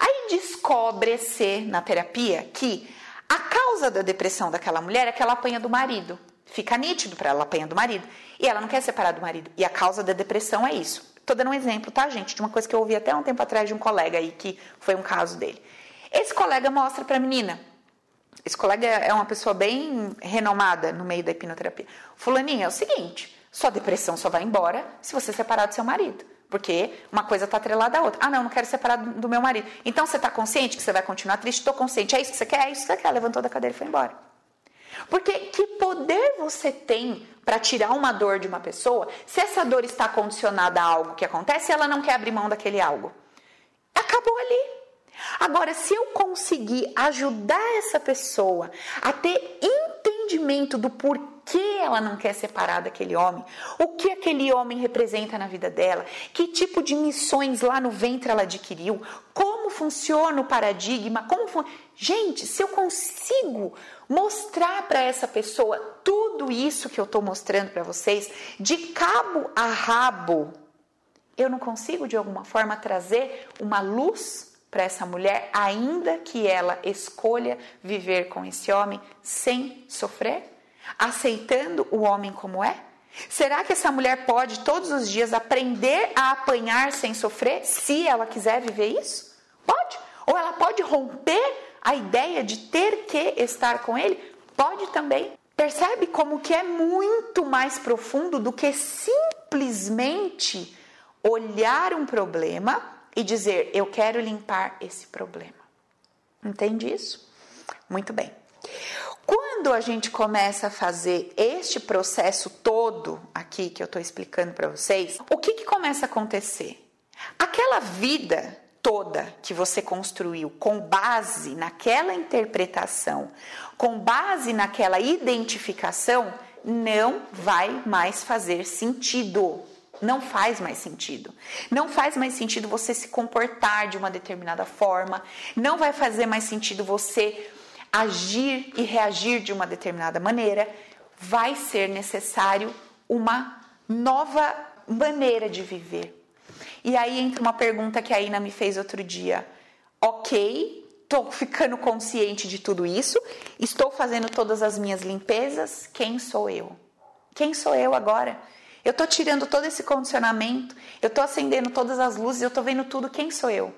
Aí descobre-se na terapia que a causa da depressão daquela mulher é que ela apanha do marido. Fica nítido para ela apanha do marido. E ela não quer separar do marido. E a causa da depressão é isso. Estou dando um exemplo, tá, gente? De uma coisa que eu ouvi até um tempo atrás de um colega aí, que foi um caso dele. Esse colega mostra para a menina esse colega é uma pessoa bem renomada no meio da hipnoterapia. Fulaninha, é o seguinte: sua depressão só vai embora se você separar do seu marido. Porque uma coisa está atrelada à outra. Ah, não, não quero separar do meu marido. Então você está consciente que você vai continuar triste? Estou consciente. É isso que você quer? É isso que você quer. Levantou da cadeira e foi embora. Porque que poder você tem para tirar uma dor de uma pessoa se essa dor está condicionada a algo que acontece e ela não quer abrir mão daquele algo? Acabou ali. Agora, se eu conseguir ajudar essa pessoa a ter entendimento do porquê ela não quer separar daquele homem, o que aquele homem representa na vida dela, que tipo de missões lá no ventre ela adquiriu, como funciona o paradigma, como fun... gente, se eu consigo mostrar para essa pessoa tudo isso que eu estou mostrando para vocês, de cabo a rabo, eu não consigo de alguma forma trazer uma luz para essa mulher, ainda que ela escolha viver com esse homem sem sofrer, aceitando o homem como é? Será que essa mulher pode todos os dias aprender a apanhar sem sofrer, se ela quiser viver isso? Pode. Ou ela pode romper a ideia de ter que estar com ele? Pode também. Percebe como que é muito mais profundo do que simplesmente olhar um problema e dizer: Eu quero limpar esse problema. Entende isso? Muito bem. Quando a gente começa a fazer este processo todo aqui que eu estou explicando para vocês, o que, que começa a acontecer? Aquela vida toda que você construiu com base naquela interpretação, com base naquela identificação, não vai mais fazer sentido. Não faz mais sentido. Não faz mais sentido você se comportar de uma determinada forma. Não vai fazer mais sentido você agir e reagir de uma determinada maneira. Vai ser necessário uma nova maneira de viver. E aí entra uma pergunta que a Ina me fez outro dia. Ok, estou ficando consciente de tudo isso, estou fazendo todas as minhas limpezas. Quem sou eu? Quem sou eu agora? Eu estou tirando todo esse condicionamento, eu estou acendendo todas as luzes, eu estou vendo tudo. Quem sou eu?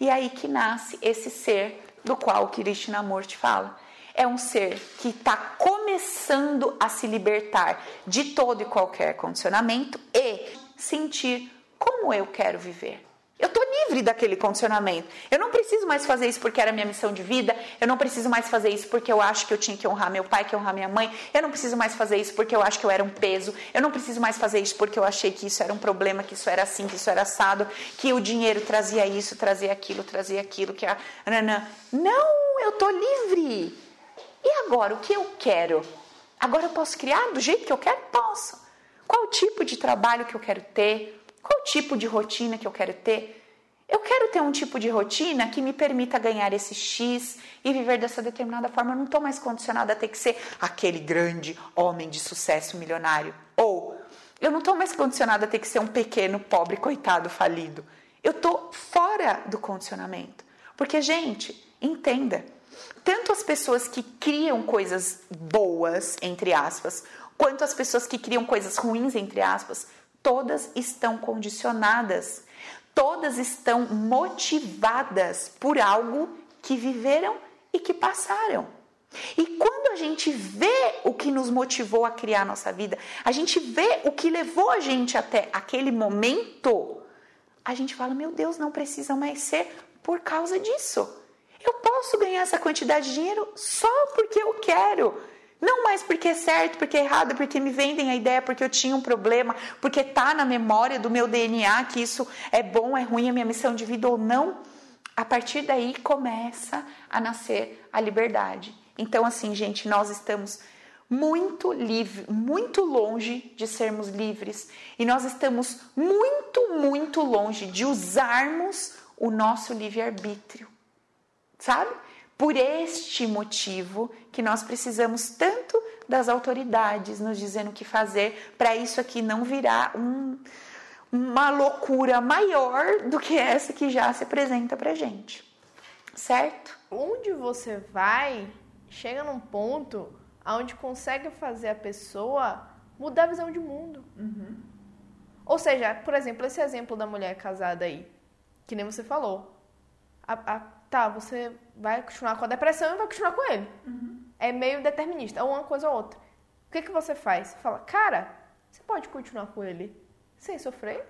E aí que nasce esse ser do qual o Krishnamurti fala. É um ser que está começando a se libertar de todo e qualquer condicionamento e sentir como eu quero viver. Eu estou livre daquele condicionamento. Eu não preciso mais fazer isso porque era minha missão de vida. Eu não preciso mais fazer isso porque eu acho que eu tinha que honrar meu pai, que honrar minha mãe. Eu não preciso mais fazer isso porque eu acho que eu era um peso. Eu não preciso mais fazer isso porque eu achei que isso era um problema, que isso era assim, que isso era assado, que o dinheiro trazia isso, trazia aquilo, trazia aquilo, que a Não, eu estou livre. E agora, o que eu quero? Agora eu posso criar do jeito que eu quero? Posso. Qual o tipo de trabalho que eu quero ter? Qual tipo de rotina que eu quero ter? Eu quero ter um tipo de rotina que me permita ganhar esse X e viver dessa determinada forma. Eu não estou mais condicionada a ter que ser aquele grande homem de sucesso milionário. Ou eu não estou mais condicionada a ter que ser um pequeno, pobre, coitado, falido. Eu estou fora do condicionamento. Porque, gente, entenda: tanto as pessoas que criam coisas boas, entre aspas, quanto as pessoas que criam coisas ruins, entre aspas, todas estão condicionadas, todas estão motivadas por algo que viveram e que passaram. E quando a gente vê o que nos motivou a criar a nossa vida, a gente vê o que levou a gente até aquele momento, a gente fala: meu Deus, não precisa mais ser por causa disso. Eu posso ganhar essa quantidade de dinheiro só porque eu quero. Não mais porque é certo, porque é errado, porque me vendem a ideia, porque eu tinha um problema, porque tá na memória do meu DNA que isso é bom, é ruim, é minha missão de vida ou não. A partir daí começa a nascer a liberdade. Então, assim, gente, nós estamos muito livre, muito longe de sermos livres e nós estamos muito, muito longe de usarmos o nosso livre-arbítrio, sabe? Por este motivo que nós precisamos tanto das autoridades nos dizendo o que fazer para isso aqui não virar um, uma loucura maior do que essa que já se apresenta para gente, certo? Onde você vai, chega num ponto onde consegue fazer a pessoa mudar a visão de mundo. Uhum. Ou seja, por exemplo, esse exemplo da mulher casada aí, que nem você falou. A, a tá, você vai continuar com a depressão e vai continuar com ele. Uhum. É meio determinista, ou uma coisa ou outra. O que, que você faz? Você fala, cara, você pode continuar com ele sem sofrer,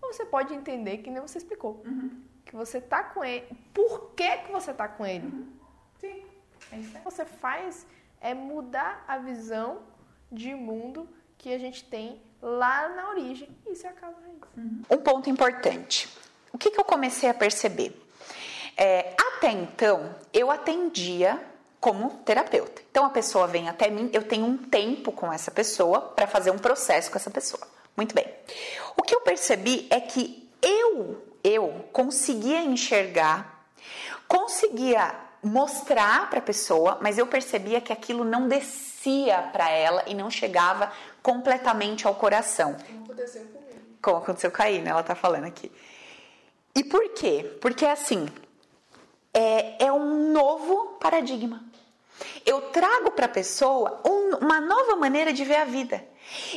ou você pode entender que nem você explicou. Uhum. Que você tá com ele. Por que, que você tá com ele? Uhum. Sim. É isso. O que você faz é mudar a visão de mundo que a gente tem lá na origem. Isso é a casa raiz. Uhum. Um ponto importante. O que, que eu comecei a perceber? É, até então, eu atendia como terapeuta. Então a pessoa vem até mim, eu tenho um tempo com essa pessoa para fazer um processo com essa pessoa. Muito bem. O que eu percebi é que eu, eu conseguia enxergar, conseguia mostrar para a pessoa, mas eu percebia que aquilo não descia para ela e não chegava completamente ao coração. Como aconteceu comigo. Como aconteceu com a Ina, ela tá falando aqui. E por quê? Porque assim, é, é um novo paradigma. Eu trago para a pessoa um, uma nova maneira de ver a vida.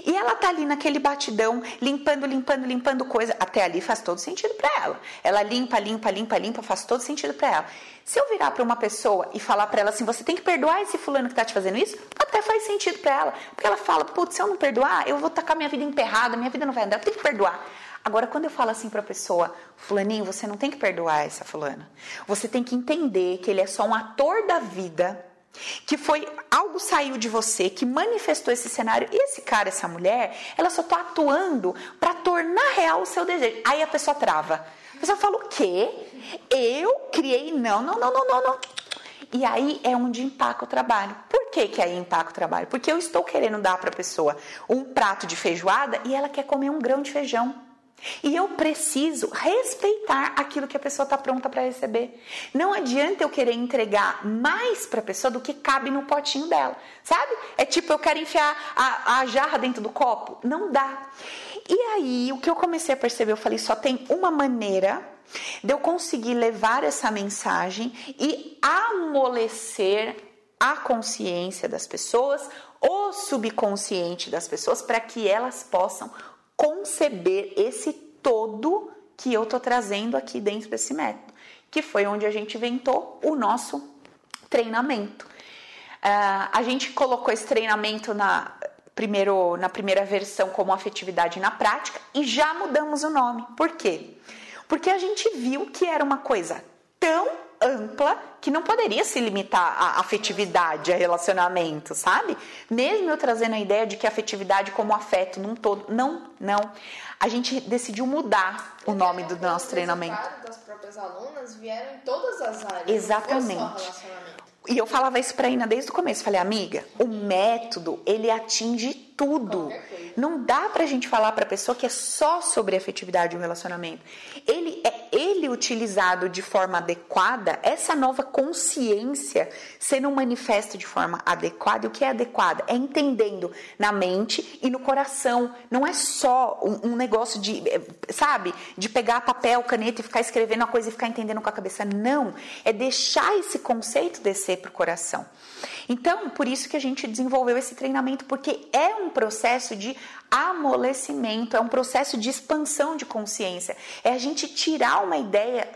E ela tá ali naquele batidão, limpando, limpando, limpando coisa. Até ali faz todo sentido para ela. Ela limpa, limpa, limpa, limpa, faz todo sentido para ela. Se eu virar para uma pessoa e falar para ela assim, você tem que perdoar esse fulano que tá te fazendo isso, até faz sentido para ela. Porque ela fala, putz, se eu não perdoar, eu vou tacar minha vida emperrada, minha vida não vai andar, eu tenho que perdoar. Agora, quando eu falo assim para a pessoa, Fulaninho, você não tem que perdoar essa fulana. Você tem que entender que ele é só um ator da vida que foi algo saiu de você que manifestou esse cenário esse cara, essa mulher, ela só está atuando para tornar real o seu desejo. Aí a pessoa trava. A pessoa fala o quê? Eu criei não, não, não, não, não, não. E aí é onde empaca o trabalho. Por que, que aí empaca o trabalho? Porque eu estou querendo dar para a pessoa um prato de feijoada e ela quer comer um grão de feijão. E eu preciso respeitar aquilo que a pessoa está pronta para receber. Não adianta eu querer entregar mais para a pessoa do que cabe no potinho dela, sabe? É tipo eu quero enfiar a, a jarra dentro do copo. Não dá. E aí o que eu comecei a perceber, eu falei, só tem uma maneira de eu conseguir levar essa mensagem e amolecer a consciência das pessoas, o subconsciente das pessoas, para que elas possam conceber esse todo que eu tô trazendo aqui dentro desse método, que foi onde a gente inventou o nosso treinamento. Uh, a gente colocou esse treinamento na, primeiro, na primeira versão como afetividade na prática e já mudamos o nome. Por quê? Porque a gente viu que era uma coisa tão ampla que não poderia se limitar à afetividade, a relacionamento, sabe? Mesmo eu trazendo a ideia de que a afetividade como afeto num todo, não, não. A gente decidiu mudar o nome do nosso treinamento. das próprias alunas vieram em todas as áreas. Exatamente. E eu falava isso para a Ina desde o começo. Falei, amiga, o método ele atinge tudo. Não dá pra gente falar pra pessoa que é só sobre afetividade o relacionamento. Ele é ele utilizado de forma adequada, essa nova consciência sendo manifesta de forma adequada. E o que é adequada? É entendendo na mente e no coração. Não é só um, um negócio de, sabe, de pegar papel, caneta e ficar escrevendo a coisa e ficar entendendo com a cabeça. Não. É deixar esse conceito descer pro coração. Então, por isso que a gente desenvolveu esse treinamento, porque é um processo de amolecimento, é um processo de expansão de consciência. É a gente tirar uma ideia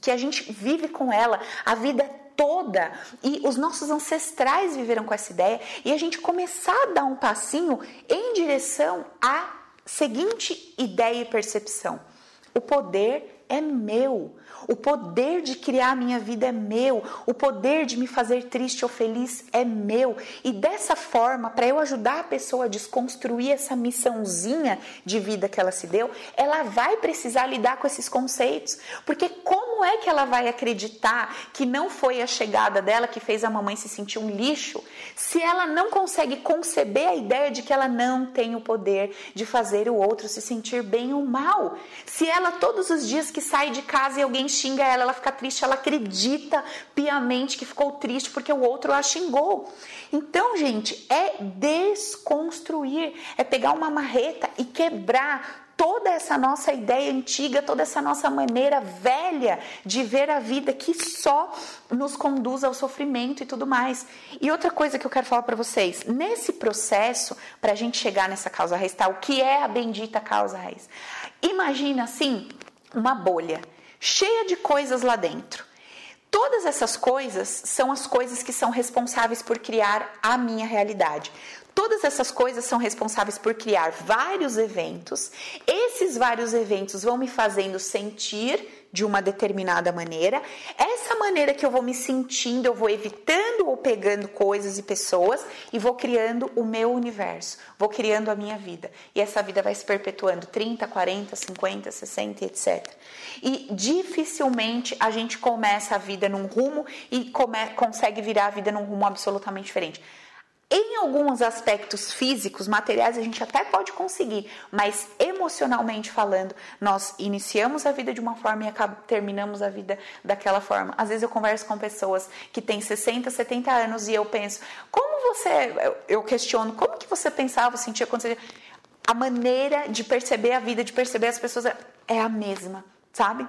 que a gente vive com ela a vida toda e os nossos ancestrais viveram com essa ideia e a gente começar a dar um passinho em direção à seguinte ideia e percepção: o poder é meu. O poder de criar a minha vida é meu. O poder de me fazer triste ou feliz é meu. E dessa forma, para eu ajudar a pessoa a desconstruir essa missãozinha de vida que ela se deu, ela vai precisar lidar com esses conceitos. Porque como é que ela vai acreditar que não foi a chegada dela que fez a mamãe se sentir um lixo, se ela não consegue conceber a ideia de que ela não tem o poder de fazer o outro se sentir bem ou mal? Se ela todos os dias que sai de casa e alguém xinga ela, ela fica triste, ela acredita piamente que ficou triste porque o outro a xingou. Então, gente, é desconstruir, é pegar uma marreta e quebrar toda essa nossa ideia antiga, toda essa nossa maneira velha de ver a vida que só nos conduz ao sofrimento e tudo mais. E outra coisa que eu quero falar para vocês, nesse processo, para a gente chegar nessa causa raiz, tá? o que é a bendita causa raiz? Imagina assim, uma bolha cheia de coisas lá dentro. Todas essas coisas são as coisas que são responsáveis por criar a minha realidade. Todas essas coisas são responsáveis por criar vários eventos. Esses vários eventos vão me fazendo sentir de uma determinada maneira. Essa maneira que eu vou me sentindo, eu vou evitando ou pegando coisas e pessoas e vou criando o meu universo, vou criando a minha vida. E essa vida vai se perpetuando 30, 40, 50, 60, etc. E dificilmente a gente começa a vida num rumo e come, consegue virar a vida num rumo absolutamente diferente. Em alguns aspectos físicos, materiais, a gente até pode conseguir, mas emocionalmente falando, nós iniciamos a vida de uma forma e terminamos a vida daquela forma. Às vezes eu converso com pessoas que têm 60, 70 anos e eu penso, como você, eu questiono, como que você pensava, sentia você... A maneira de perceber a vida, de perceber as pessoas é a mesma, sabe?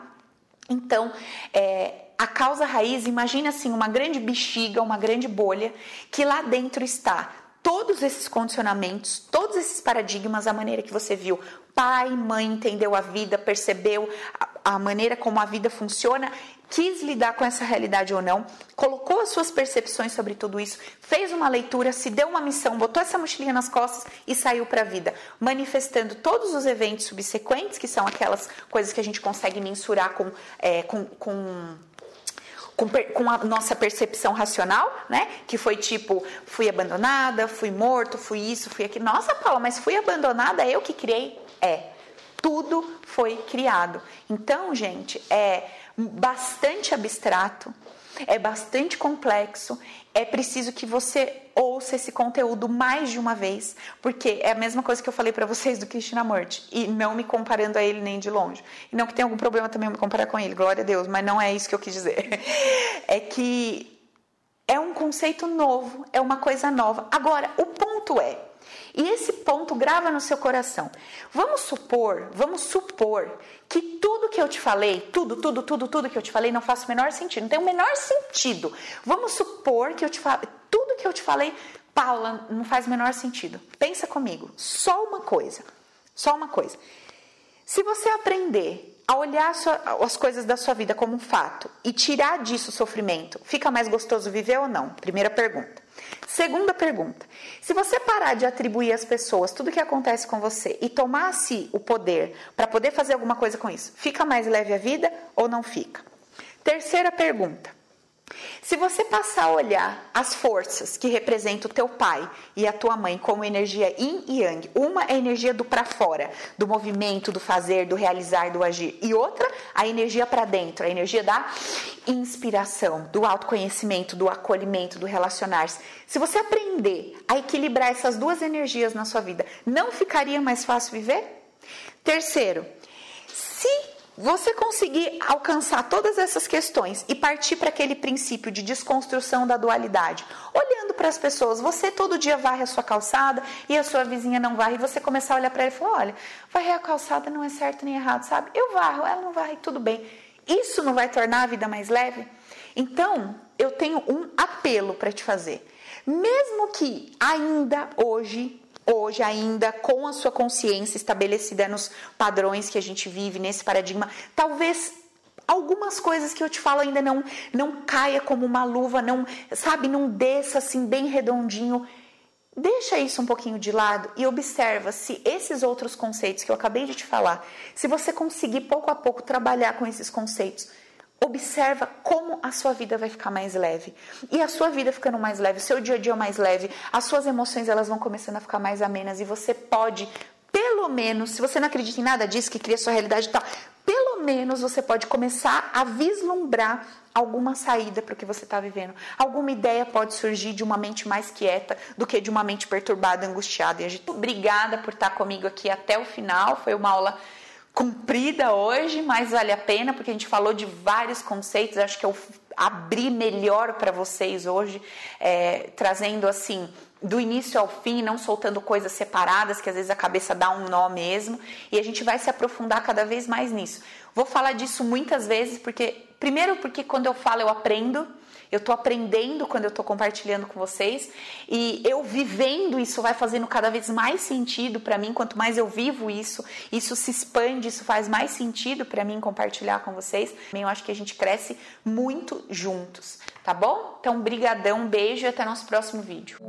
Então, é, a causa raiz, imagina assim, uma grande bexiga, uma grande bolha, que lá dentro está todos esses condicionamentos, todos esses paradigmas, a maneira que você viu. Pai, mãe entendeu a vida, percebeu a, a maneira como a vida funciona, quis lidar com essa realidade ou não, colocou as suas percepções sobre tudo isso, fez uma leitura, se deu uma missão, botou essa mochilinha nas costas e saiu para a vida, manifestando todos os eventos subsequentes, que são aquelas coisas que a gente consegue mensurar com, é, com, com com, a nossa percepção racional, né? Que foi tipo, fui abandonada, fui morto, fui isso, fui aquilo. Nossa, Paula, mas fui abandonada, eu que criei? É. Tudo foi criado. Então, gente, é bastante abstrato, é bastante complexo. É preciso que você ouça esse conteúdo mais de uma vez, porque é a mesma coisa que eu falei para vocês do Krishnamurti, e não me comparando a ele nem de longe. E não que tenha algum problema também me comparar com ele, glória a Deus, mas não é isso que eu quis dizer. [laughs] É que é um conceito novo, é uma coisa nova. Agora, o ponto é, e esse ponto grava no seu coração. Vamos supor, vamos supor que tudo que eu te falei, tudo, tudo, tudo, tudo que eu te falei não faz o menor sentido, não tem o menor sentido. Vamos supor que eu te falei, tudo que eu te falei, Paula, não faz o menor sentido. Pensa comigo, só uma coisa, só uma coisa. Se você aprender a olhar as coisas da sua vida como um fato e tirar disso o sofrimento, fica mais gostoso viver ou não? Primeira pergunta. Segunda pergunta: se você parar de atribuir às pessoas tudo que acontece com você e tomasse o poder para poder fazer alguma coisa com isso, fica mais leve a vida ou não fica? Terceira pergunta: se você passar a olhar as forças que representam o teu pai e a tua mãe como energia yin e yang, uma é a energia do para fora, do movimento, do fazer, do realizar, do agir, e outra a energia para dentro, a energia da inspiração, do autoconhecimento, do acolhimento, do relacionar-se. Se você aprender a equilibrar essas duas energias na sua vida, não ficaria mais fácil viver? Terceiro, se você conseguir alcançar todas essas questões e partir para aquele princípio de desconstrução da dualidade, olhando para as pessoas, você todo dia varre a sua calçada e a sua vizinha não varre, e você começar a olhar para ela e falar: olha, varrer a calçada não é certo nem errado, sabe? Eu varro, ela não varre, tudo bem. Isso não vai tornar a vida mais leve? Então, eu tenho um apelo para te fazer. Mesmo que ainda hoje hoje ainda com a sua consciência estabelecida nos padrões que a gente vive nesse paradigma, talvez algumas coisas que eu te falo ainda não não caia como uma luva, não, sabe, não desça assim bem redondinho. Deixa isso um pouquinho de lado e observa se esses outros conceitos que eu acabei de te falar, se você conseguir pouco a pouco trabalhar com esses conceitos, Observa como a sua vida vai ficar mais leve. E a sua vida ficando mais leve, o seu dia a dia mais leve, as suas emoções elas vão começando a ficar mais amenas e você pode, pelo menos, se você não acredita em nada disso, que cria sua realidade e tal, pelo menos você pode começar a vislumbrar alguma saída para o que você está vivendo. Alguma ideia pode surgir de uma mente mais quieta do que de uma mente perturbada, angustiada e agitada. Obrigada por estar comigo aqui até o final. Foi uma aula comprida hoje, mas vale a pena porque a gente falou de vários conceitos. Acho que eu abri melhor para vocês hoje, é, trazendo assim do início ao fim, não soltando coisas separadas, que às vezes a cabeça dá um nó mesmo, e a gente vai se aprofundar cada vez mais nisso. Vou falar disso muitas vezes, porque, primeiro, porque quando eu falo eu aprendo, eu estou aprendendo quando eu estou compartilhando com vocês e eu vivendo isso vai fazendo cada vez mais sentido para mim. Quanto mais eu vivo isso, isso se expande, isso faz mais sentido para mim compartilhar com vocês. Eu acho que a gente cresce muito juntos, tá bom? Então, brigadão, beijo e até nosso próximo vídeo.